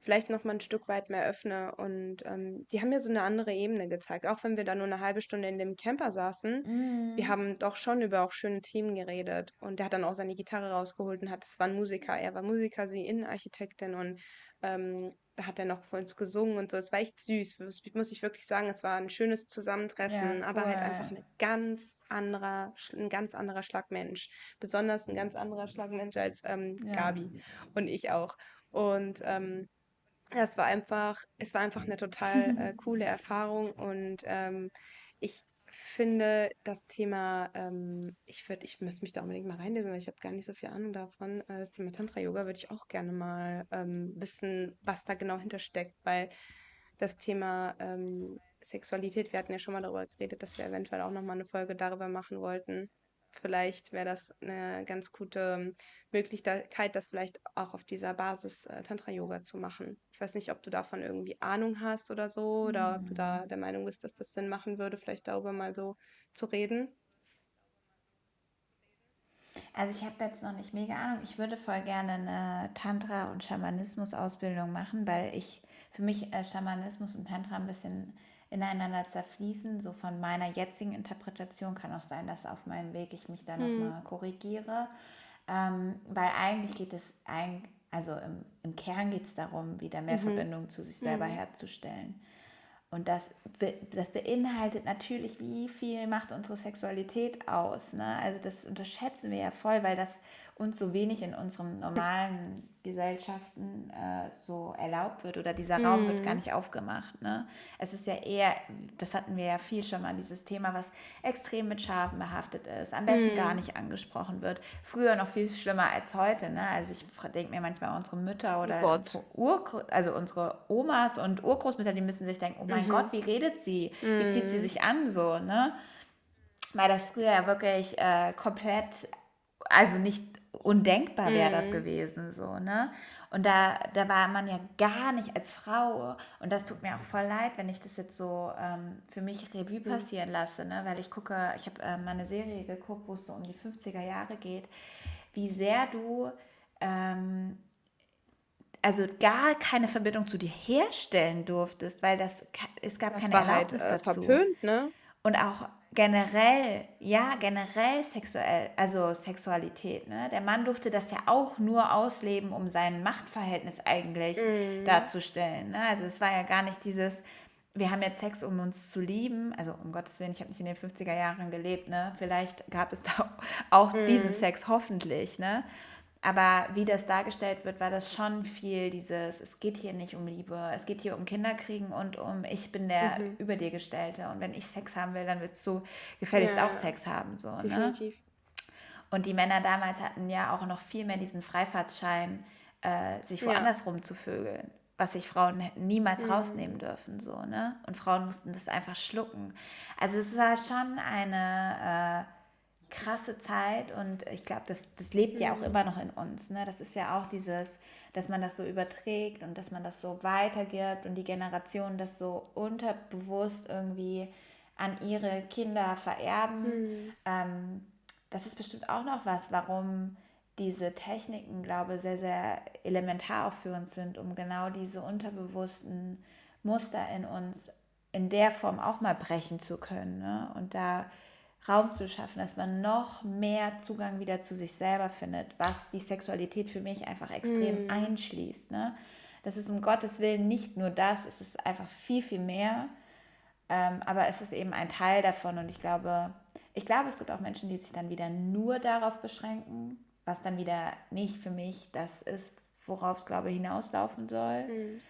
vielleicht noch mal ein Stück weit mehr öffne. Und ähm, die haben mir so eine andere Ebene gezeigt. Auch wenn wir da nur eine halbe Stunde in dem Camper saßen, mm. wir haben doch schon über auch schöne Themen geredet. Und der hat dann auch seine Gitarre rausgeholt und hat, es war ein Musiker, er war Musiker, sie Innenarchitektin und ähm, da hat er noch vor uns gesungen und so. Es war echt süß, muss ich wirklich sagen. Es war ein schönes Zusammentreffen, ja, aber halt einfach eine ganz anderer, ein ganz anderer Schlagmensch. Besonders ein ganz anderer Schlagmensch als ähm, ja. Gabi und ich auch. Und ähm, ja, es war einfach, es war einfach eine total äh, coole Erfahrung und ähm, ich finde das Thema, ähm, ich würde, ich müsste mich da unbedingt mal reinlesen, weil ich habe gar nicht so viel Ahnung davon. Äh, das Thema Tantra-Yoga würde ich auch gerne mal ähm, wissen, was da genau hintersteckt, weil das Thema ähm, Sexualität, wir hatten ja schon mal darüber geredet, dass wir eventuell auch nochmal eine Folge darüber machen wollten. Vielleicht wäre das eine ganz gute Möglichkeit, das vielleicht auch auf dieser Basis äh, Tantra-Yoga zu machen. Ich weiß nicht, ob du davon irgendwie Ahnung hast oder so, oder ob du da hm. der Meinung bist, dass das Sinn machen würde, vielleicht darüber mal so zu reden. Also ich habe jetzt noch nicht mega Ahnung. Ich würde voll gerne eine Tantra- und Schamanismus-Ausbildung machen, weil ich für mich äh, Schamanismus und Tantra ein bisschen ineinander zerfließen. So von meiner jetzigen Interpretation kann auch sein, dass auf meinem Weg ich mich da hm. nochmal korrigiere. Ähm, weil eigentlich geht es, ein, also im, im Kern geht es darum, wieder mehr mhm. Verbindung zu sich selber mhm. herzustellen. Und das, das beinhaltet natürlich, wie viel macht unsere Sexualität aus. Ne? Also das unterschätzen wir ja voll, weil das uns so wenig in unseren normalen Gesellschaften äh, so erlaubt wird oder dieser Raum wird gar mhm. nicht aufgemacht. Ne? Es ist ja eher, das hatten wir ja viel schon mal, dieses Thema, was extrem mit Schaden behaftet ist, am besten mm. gar nicht angesprochen wird. Früher noch viel schlimmer als heute. Ne? Also ich denke mir manchmal unsere Mütter oder oh unsere, Ur also unsere Omas und Urgroßmütter, die müssen sich denken, oh mein mhm. Gott, wie redet sie? Wie zieht sie mhm. sich an so? Ne? Weil das früher ja wirklich äh, komplett, also nicht undenkbar wäre das mhm. gewesen, so, ne? Und da, da war man ja gar nicht als Frau, und das tut mir auch voll leid, wenn ich das jetzt so ähm, für mich Revue mhm. passieren lasse, ne? Weil ich gucke, ich habe äh, mal eine Serie geguckt, wo es so um die 50er Jahre geht, wie sehr du ähm, also gar keine Verbindung zu dir herstellen durftest, weil das es gab das keine war halt, Erlaubnis halt, äh, dazu. Verpönt, ne? Und auch generell, ja, generell sexuell, also Sexualität, ne? Der Mann durfte das ja auch nur ausleben, um sein Machtverhältnis eigentlich mhm. darzustellen. Ne? Also es war ja gar nicht dieses, wir haben jetzt Sex, um uns zu lieben. Also um Gottes Willen, ich habe nicht in den 50er Jahren gelebt, ne? Vielleicht gab es da auch mhm. diesen Sex, hoffentlich, ne? Aber wie das dargestellt wird, war das schon viel dieses, es geht hier nicht um Liebe, es geht hier um Kinderkriegen und um, ich bin der mhm. über dir Gestellte. Und wenn ich Sex haben will, dann willst du gefälligst ja, auch Sex haben. So, ne? definitiv. Ne? Und die Männer damals hatten ja auch noch viel mehr diesen Freifahrtschein, äh, sich woanders ja. rum zu vögeln, was sich Frauen niemals mhm. rausnehmen dürfen. So, ne? Und Frauen mussten das einfach schlucken. Also es war schon eine... Äh, krasse Zeit und ich glaube, das, das lebt ja auch mhm. immer noch in uns. Ne? Das ist ja auch dieses, dass man das so überträgt und dass man das so weitergibt und die Generationen das so unterbewusst irgendwie an ihre Kinder vererben. Mhm. Ähm, das ist bestimmt auch noch was, warum diese Techniken, glaube ich, sehr, sehr elementar auch für uns sind, um genau diese unterbewussten Muster in uns in der Form auch mal brechen zu können. Ne? Und da Raum zu schaffen, dass man noch mehr Zugang wieder zu sich selber findet, was die Sexualität für mich einfach extrem mm. einschließt. Ne? Das ist um Gottes Willen nicht nur das, es ist einfach viel, viel mehr. Ähm, aber es ist eben ein Teil davon und ich glaube, ich glaube, es gibt auch Menschen, die sich dann wieder nur darauf beschränken, was dann wieder nicht für mich das ist, worauf es, glaube ich, hinauslaufen soll. Mm.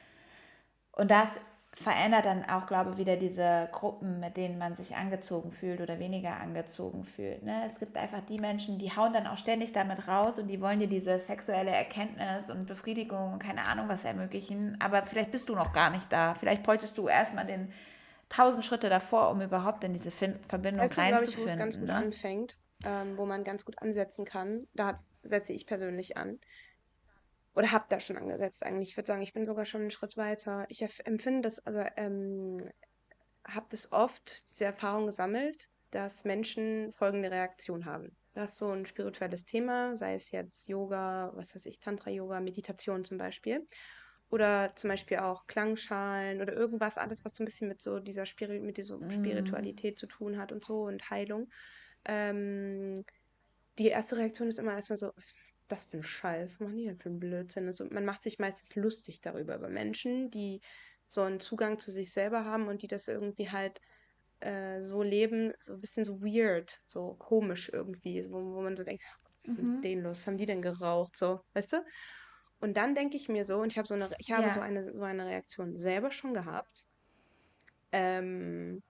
Und das verändert dann auch, glaube ich, wieder diese Gruppen, mit denen man sich angezogen fühlt oder weniger angezogen fühlt. Ne? Es gibt einfach die Menschen, die hauen dann auch ständig damit raus und die wollen dir diese sexuelle Erkenntnis und Befriedigung und keine Ahnung was ermöglichen. Aber vielleicht bist du noch gar nicht da. Vielleicht bräuchtest du erstmal den tausend Schritte davor, um überhaupt in diese fin Verbindung weißt du, reinzufinden. Ich, wo es ganz gut ne? anfängt, ähm, wo man ganz gut ansetzen kann. Da setze ich persönlich an oder habe da schon angesetzt eigentlich. Ich würde sagen, ich bin sogar schon einen Schritt weiter. Ich empfinde das, also ähm, habe das oft, diese Erfahrung gesammelt, dass Menschen folgende Reaktion haben. Das ist so ein spirituelles Thema, sei es jetzt Yoga, was weiß ich, Tantra-Yoga, Meditation zum Beispiel. Oder zum Beispiel auch Klangschalen oder irgendwas, alles, was so ein bisschen mit so dieser Spiri mit dieser mm. Spiritualität zu tun hat und so und Heilung. Ähm, die erste Reaktion ist immer erstmal so, was, das für ein Scheiß? Was machen die denn für ein Blödsinn? Also man macht sich meistens lustig darüber, über Menschen, die so einen Zugang zu sich selber haben und die das irgendwie halt äh, so leben, so ein bisschen so weird, so komisch irgendwie, wo, wo man so denkt, was ist mhm. mit denen los? Was haben die denn geraucht? So, weißt du? Und dann denke ich mir so, und ich habe so eine, ich habe ja. so eine, so eine Reaktion selber schon gehabt. Ähm,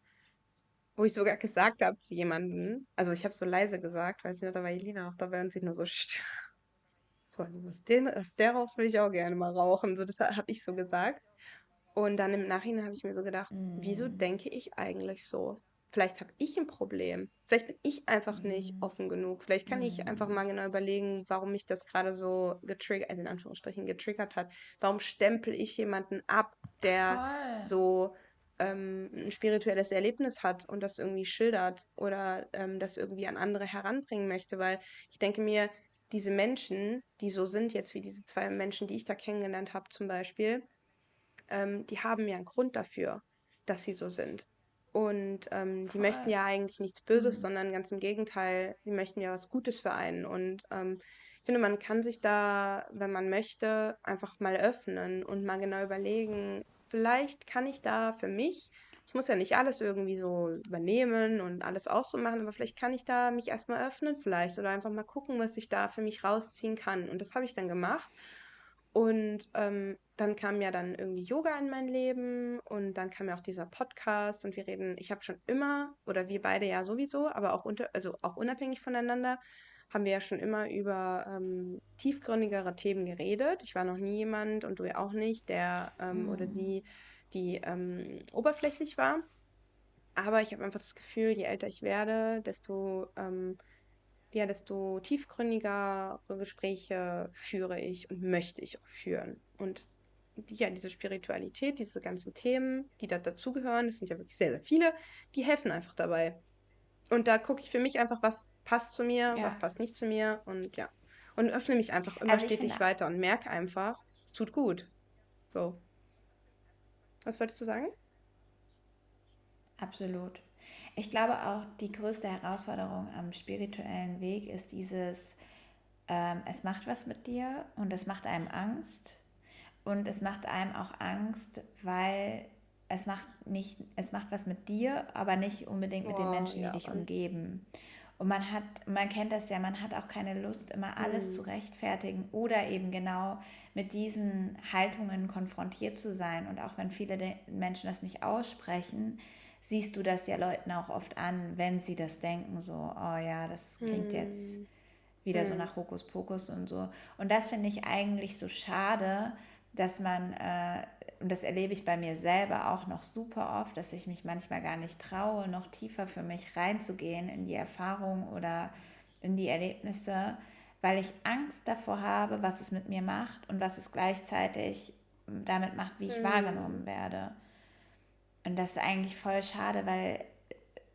wo ich sogar gesagt habe zu jemandem, also ich habe so leise gesagt, weiß nicht, da war Elina noch dabei und sie nur so, so, also was, den, was darauf will ich auch gerne mal rauchen. So, das habe ich so gesagt. Und dann im Nachhinein habe ich mir so gedacht, mm. wieso denke ich eigentlich so? Vielleicht habe ich ein Problem. Vielleicht bin ich einfach nicht mm. offen genug. Vielleicht kann mm. ich einfach mal genau überlegen, warum mich das gerade so getriggert, also in Anführungsstrichen getriggert hat. Warum stempel ich jemanden ab, der Voll. so ähm, ein spirituelles Erlebnis hat und das irgendwie schildert oder ähm, das irgendwie an andere heranbringen möchte? Weil ich denke mir, diese Menschen, die so sind, jetzt wie diese zwei Menschen, die ich da kennengelernt habe zum Beispiel, ähm, die haben ja einen Grund dafür, dass sie so sind. Und ähm, die möchten ja eigentlich nichts Böses, mhm. sondern ganz im Gegenteil, die möchten ja was Gutes für einen. Und ähm, ich finde, man kann sich da, wenn man möchte, einfach mal öffnen und mal genau überlegen, vielleicht kann ich da für mich, ich muss ja nicht alles irgendwie so übernehmen und alles auch so machen, aber vielleicht kann ich da mich erstmal öffnen vielleicht oder einfach mal gucken, was ich da für mich rausziehen kann. Und das habe ich dann gemacht. Und ähm, dann kam ja dann irgendwie Yoga in mein Leben und dann kam ja auch dieser Podcast und wir reden, ich habe schon immer, oder wir beide ja sowieso, aber auch unter, also auch unabhängig voneinander, haben wir ja schon immer über ähm, tiefgründigere Themen geredet. Ich war noch nie jemand und du ja auch nicht, der ähm, mhm. oder die, die ähm, oberflächlich war. Aber ich habe einfach das Gefühl, je älter ich werde, desto ähm, ja, desto tiefgründigere Gespräche führe ich und möchte ich auch führen. Und ja, diese Spiritualität, diese ganzen Themen, die da dazugehören, das sind ja wirklich sehr, sehr viele, die helfen einfach dabei. Und da gucke ich für mich einfach, was passt zu mir, ja. was passt nicht zu mir und ja. Und öffne mich einfach immer also stetig weiter und merke einfach, es tut gut. So. Was wolltest du sagen? Absolut. Ich glaube auch, die größte Herausforderung am spirituellen Weg ist dieses, ähm, es macht was mit dir und es macht einem Angst. Und es macht einem auch Angst, weil es macht nicht, es macht was mit dir, aber nicht unbedingt mit oh, den Menschen, die ja. dich umgeben. Und man hat, man kennt das ja, man hat auch keine Lust, immer alles mhm. zu rechtfertigen oder eben genau mit diesen Haltungen konfrontiert zu sein. Und auch wenn viele Menschen das nicht aussprechen, siehst du das ja Leuten auch oft an, wenn sie das denken, so, oh ja, das klingt jetzt hm. wieder so hm. nach Hokuspokus und so. Und das finde ich eigentlich so schade, dass man, äh, und das erlebe ich bei mir selber auch noch super oft, dass ich mich manchmal gar nicht traue, noch tiefer für mich reinzugehen in die Erfahrung oder in die Erlebnisse, weil ich Angst davor habe, was es mit mir macht und was es gleichzeitig damit macht, wie ich mhm. wahrgenommen werde. Und das ist eigentlich voll schade, weil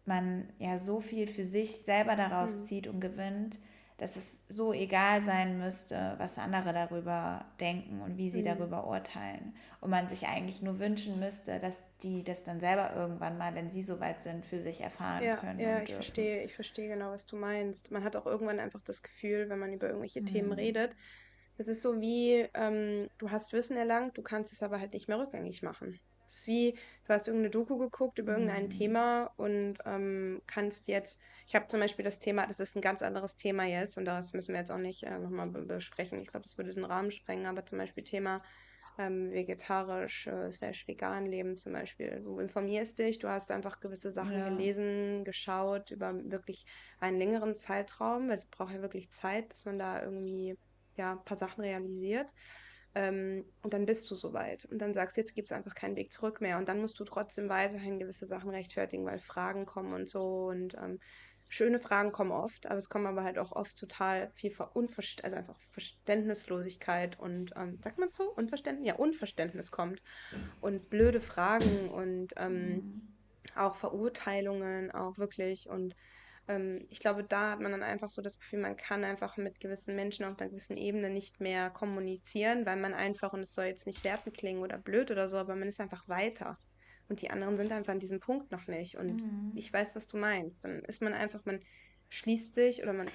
man ja so viel für sich selber daraus mhm. zieht und gewinnt, dass es so egal sein müsste, was andere darüber denken und wie sie mhm. darüber urteilen. Und man sich eigentlich nur wünschen müsste, dass die das dann selber irgendwann mal, wenn sie soweit sind, für sich erfahren ja, können. Ja, ich verstehe, ich verstehe genau, was du meinst. Man hat auch irgendwann einfach das Gefühl, wenn man über irgendwelche mhm. Themen redet, es ist so wie, ähm, du hast Wissen erlangt, du kannst es aber halt nicht mehr rückgängig machen. Es ist wie, du hast irgendeine Doku geguckt über irgendein mhm. Thema und ähm, kannst jetzt, ich habe zum Beispiel das Thema, das ist ein ganz anderes Thema jetzt und das müssen wir jetzt auch nicht äh, nochmal besprechen. Ich glaube, das würde den Rahmen sprengen, aber zum Beispiel Thema ähm, vegetarisch äh, slash vegan leben zum Beispiel. Du informierst dich, du hast einfach gewisse Sachen ja. gelesen, geschaut über wirklich einen längeren Zeitraum, weil es braucht ja wirklich Zeit, bis man da irgendwie ja, ein paar Sachen realisiert. Ähm, und dann bist du soweit. Und dann sagst du, jetzt gibt es einfach keinen Weg zurück mehr. Und dann musst du trotzdem weiterhin gewisse Sachen rechtfertigen, weil Fragen kommen und so. Und ähm, schöne Fragen kommen oft, aber es kommen aber halt auch oft total viel Ver Unverst also einfach Verständnislosigkeit und, ähm, sagt man es so? Unverständnis? Ja, Unverständnis kommt. Und blöde Fragen und ähm, mhm. auch Verurteilungen, auch wirklich. Und ähm, ich glaube, da hat man dann einfach so das Gefühl, man kann einfach mit gewissen Menschen auf einer gewissen Ebene nicht mehr kommunizieren, weil man einfach, und es soll jetzt nicht werten klingen oder blöd oder so, aber man ist einfach weiter. Und die anderen sind einfach an diesem Punkt noch nicht. Und mhm. ich weiß, was du meinst. Dann ist man einfach, man schließt sich oder man,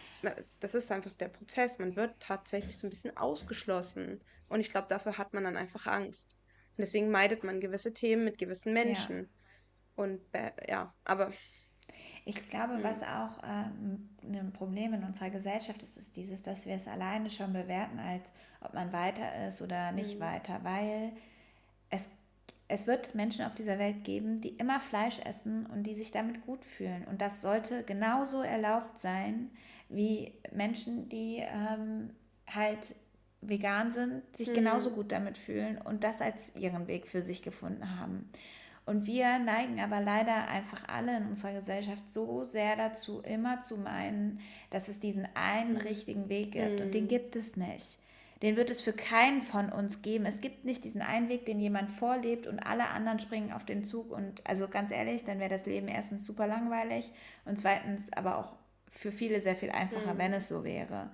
das ist einfach der Prozess. Man wird tatsächlich so ein bisschen ausgeschlossen. Und ich glaube, dafür hat man dann einfach Angst. Und deswegen meidet man gewisse Themen mit gewissen Menschen. Ja. Und äh, ja, aber ich glaube, mhm. was auch ähm, ein Problem in unserer Gesellschaft ist, ist dieses, dass wir es alleine schon bewerten, als ob man weiter ist oder nicht mhm. weiter, weil es es wird Menschen auf dieser Welt geben, die immer Fleisch essen und die sich damit gut fühlen. Und das sollte genauso erlaubt sein wie Menschen, die ähm, halt vegan sind, sich mhm. genauso gut damit fühlen und das als ihren Weg für sich gefunden haben. Und wir neigen aber leider einfach alle in unserer Gesellschaft so sehr dazu, immer zu meinen, dass es diesen einen richtigen Weg gibt. Und den mhm. gibt es nicht. Den wird es für keinen von uns geben. Es gibt nicht diesen einen Weg, den jemand vorlebt und alle anderen springen auf den Zug. Und also ganz ehrlich, dann wäre das Leben erstens super langweilig und zweitens aber auch für viele sehr viel einfacher, mhm. wenn es so wäre.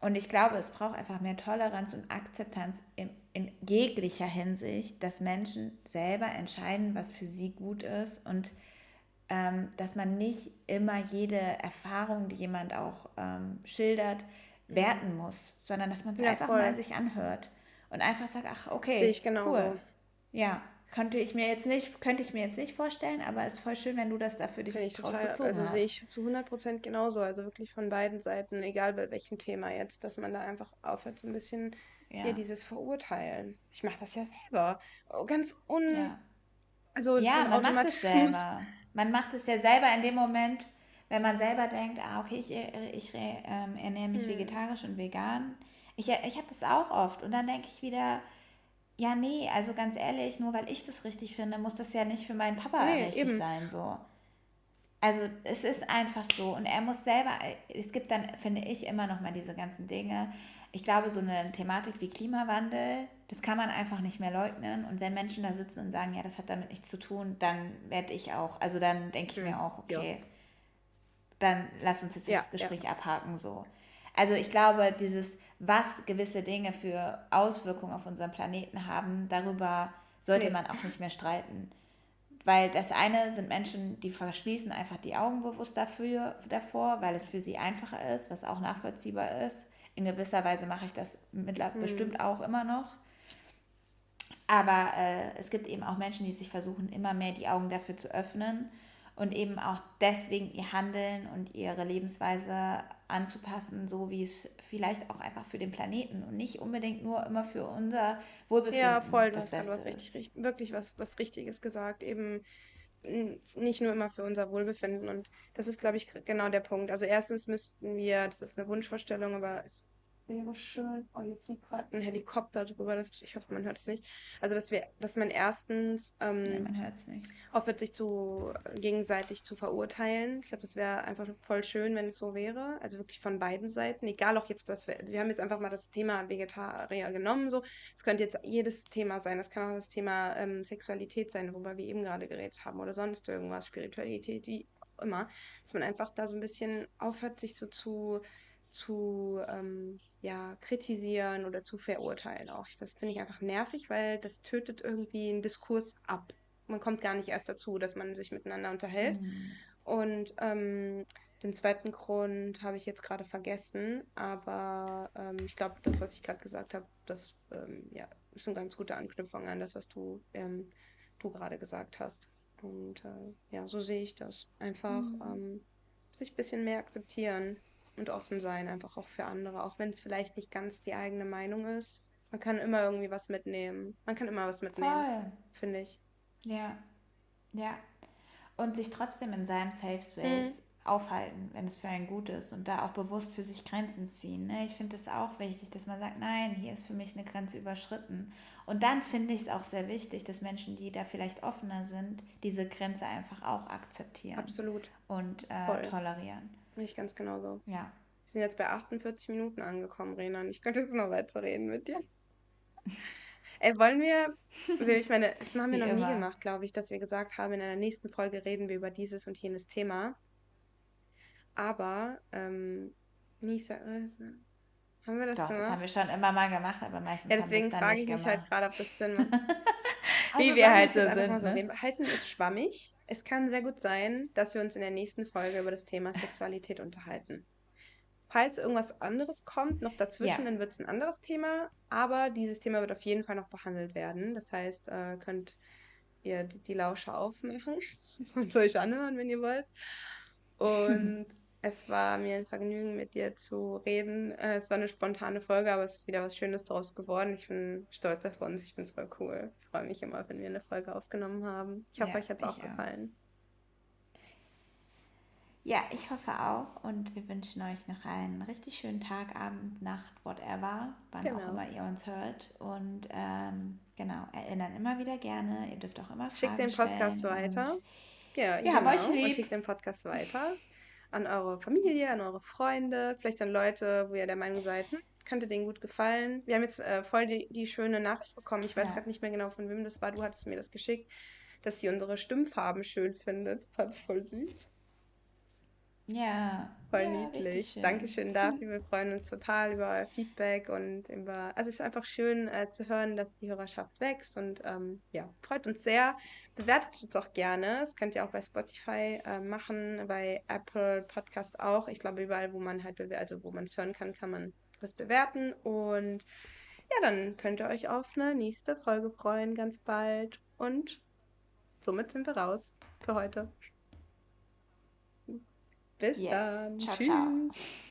Und ich glaube, es braucht einfach mehr Toleranz und Akzeptanz in, in jeglicher Hinsicht, dass Menschen selber entscheiden, was für sie gut ist und ähm, dass man nicht immer jede Erfahrung, die jemand auch ähm, schildert, werten muss, sondern dass man es ja, einfach voll. mal sich anhört und einfach sagt, ach okay, Sehe ich genauso. cool. Ja, könnte ich mir jetzt nicht, könnte ich mir jetzt nicht vorstellen, aber es ist voll schön, wenn du das dafür dich ich draus total, gezogen also hast. Also sehe ich zu 100 Prozent genauso, also wirklich von beiden Seiten, egal bei welchem Thema jetzt, dass man da einfach aufhört, so ein bisschen ja. hier dieses Verurteilen. Ich mache das ja selber, oh, ganz un... Ja. Also ja, man macht es selber. Man macht es ja selber in dem Moment, wenn man selber denkt, ah, okay, ich, ich ähm, ernähre mich hm. vegetarisch und vegan. Ich, ich habe das auch oft und dann denke ich wieder, ja, nee, also ganz ehrlich, nur weil ich das richtig finde, muss das ja nicht für meinen Papa nee, richtig eben. sein, so. Also es ist einfach so und er muss selber, es gibt dann, finde ich, immer noch mal diese ganzen Dinge. Ich glaube, so eine Thematik wie Klimawandel, das kann man einfach nicht mehr leugnen. Und wenn Menschen da sitzen und sagen, ja, das hat damit nichts zu tun, dann werde ich auch, also dann denke ich mir auch, okay, ja. dann lass uns jetzt ja, das Gespräch ja. abhaken, so. Also ich glaube, dieses, was gewisse Dinge für Auswirkungen auf unseren Planeten haben, darüber sollte nee. man auch nicht mehr streiten. Weil das eine sind Menschen, die verschließen einfach die Augen bewusst dafür, davor, weil es für sie einfacher ist, was auch nachvollziehbar ist. In gewisser Weise mache ich das mittlerweile hm. bestimmt auch immer noch. Aber äh, es gibt eben auch Menschen, die sich versuchen, immer mehr die Augen dafür zu öffnen und eben auch deswegen ihr Handeln und ihre Lebensweise anzupassen, so wie es vielleicht auch einfach für den Planeten und nicht unbedingt nur immer für unser Wohlbefinden. Ja, voll, du hast gerade was richtig, wirklich was, was Richtiges gesagt. Eben nicht nur immer für unser Wohlbefinden. Und das ist, glaube ich, genau der Punkt. Also erstens müssten wir, das ist eine Wunschvorstellung, aber es wäre schön. Oh, hier fliegt gerade ein Helikopter drüber. Das, ich hoffe, man hört es nicht. Also, dass wir, dass man erstens ähm, nee, man aufhört, sich zu gegenseitig zu verurteilen. Ich glaube, das wäre einfach voll schön, wenn es so wäre. Also wirklich von beiden Seiten. Egal auch jetzt, was wir. Also wir haben jetzt einfach mal das Thema Vegetarier genommen. So, es könnte jetzt jedes Thema sein. Das kann auch das Thema ähm, Sexualität sein, worüber wir eben gerade geredet haben, oder sonst irgendwas, Spiritualität, wie auch immer. Dass man einfach da so ein bisschen aufhört, sich so zu zu ähm, ja, kritisieren oder zu verurteilen auch. Das finde ich einfach nervig, weil das tötet irgendwie einen Diskurs ab. Man kommt gar nicht erst dazu, dass man sich miteinander unterhält. Mhm. Und ähm, den zweiten Grund habe ich jetzt gerade vergessen, aber ähm, ich glaube, das, was ich gerade gesagt habe, das ähm, ja, ist eine ganz gute Anknüpfung an das, was du, ähm, du gerade gesagt hast. Und äh, ja, so sehe ich das. Einfach mhm. Ähm, sich ein bisschen mehr akzeptieren und offen sein, einfach auch für andere, auch wenn es vielleicht nicht ganz die eigene Meinung ist. Man kann immer irgendwie was mitnehmen. Man kann immer was mitnehmen, finde ich. Ja, ja. Und sich trotzdem in seinem Safe Space hm. aufhalten, wenn es für einen gut ist und da auch bewusst für sich Grenzen ziehen. Ne? Ich finde es auch wichtig, dass man sagt, nein, hier ist für mich eine Grenze überschritten. Und dann finde ich es auch sehr wichtig, dass Menschen, die da vielleicht offener sind, diese Grenze einfach auch akzeptieren. Absolut. Und äh, tolerieren. Ich ganz genauso. Ja. Wir sind jetzt bei 48 Minuten angekommen, Renan. Ich könnte jetzt noch weiter reden mit dir. Ey, wollen wir, ich meine, das haben wir Wie noch immer. nie gemacht, glaube ich, dass wir gesagt haben, in einer nächsten Folge reden wir über dieses und jenes Thema. Aber, ähm, Nisa, äh, haben wir das Doch, gemacht? das haben wir schon immer mal gemacht, aber meistens ja, deswegen frage ich mich halt gerade, ob das Sinn macht. Wie wir halt so sind. So. Ne? Wir halten es schwammig. Es kann sehr gut sein, dass wir uns in der nächsten Folge über das Thema Sexualität unterhalten. Falls irgendwas anderes kommt, noch dazwischen, ja. dann wird es ein anderes Thema. Aber dieses Thema wird auf jeden Fall noch behandelt werden. Das heißt, äh, könnt ihr die, die Lauscher aufmachen und euch anhören, wenn ihr wollt. Und Es war mir ein Vergnügen, mit dir zu reden. Äh, es war eine spontane Folge, aber es ist wieder was Schönes daraus geworden. Ich bin stolz auf uns. Ich finde es voll cool. Ich freue mich immer, wenn wir eine Folge aufgenommen haben. Ich hoffe, Ja, euch hat es auch ich auch. gefallen. Ja, ich hoffe auch und wir wünschen euch noch einen richtig schönen Tag, Abend, Nacht, whatever, wann auch Genau. immer ihr uns hört. Und ähm, genau, erinnern immer wieder gerne. Ihr dürft auch immer Schickt Fragen den Podcast stellen und weiter. Ja, wir haben euch genau. Und lieb. schickt den Podcast weiter an eure Familie, an eure Freunde, vielleicht an Leute, wo ihr der Meinung seid, hm, könnte denen gut gefallen. Wir haben jetzt äh, voll die, die schöne Nachricht bekommen. Ich weiß Ja. gerade nicht mehr genau, von wem das war. Du hattest mir das geschickt, dass sie unsere Stimmfarben schön findet. Fand ich voll süß. Ja, Voll ja, niedlich. schön. Dankeschön dafür. Wir freuen uns total über euer Feedback und über. Also es ist einfach schön äh, zu hören, dass die Hörerschaft wächst und ähm, ja, freut uns sehr. Bewertet uns auch gerne. Das könnt ihr auch bei Spotify äh, machen, bei Apple Podcast auch. Ich glaube, überall, wo man halt also wo man es hören kann, kann man es bewerten. Und ja, dann könnt ihr euch auf eine nächste Folge freuen, ganz bald. Und somit sind wir raus für heute. Bis Yes. dann. Ciao, ciao. Tschüss.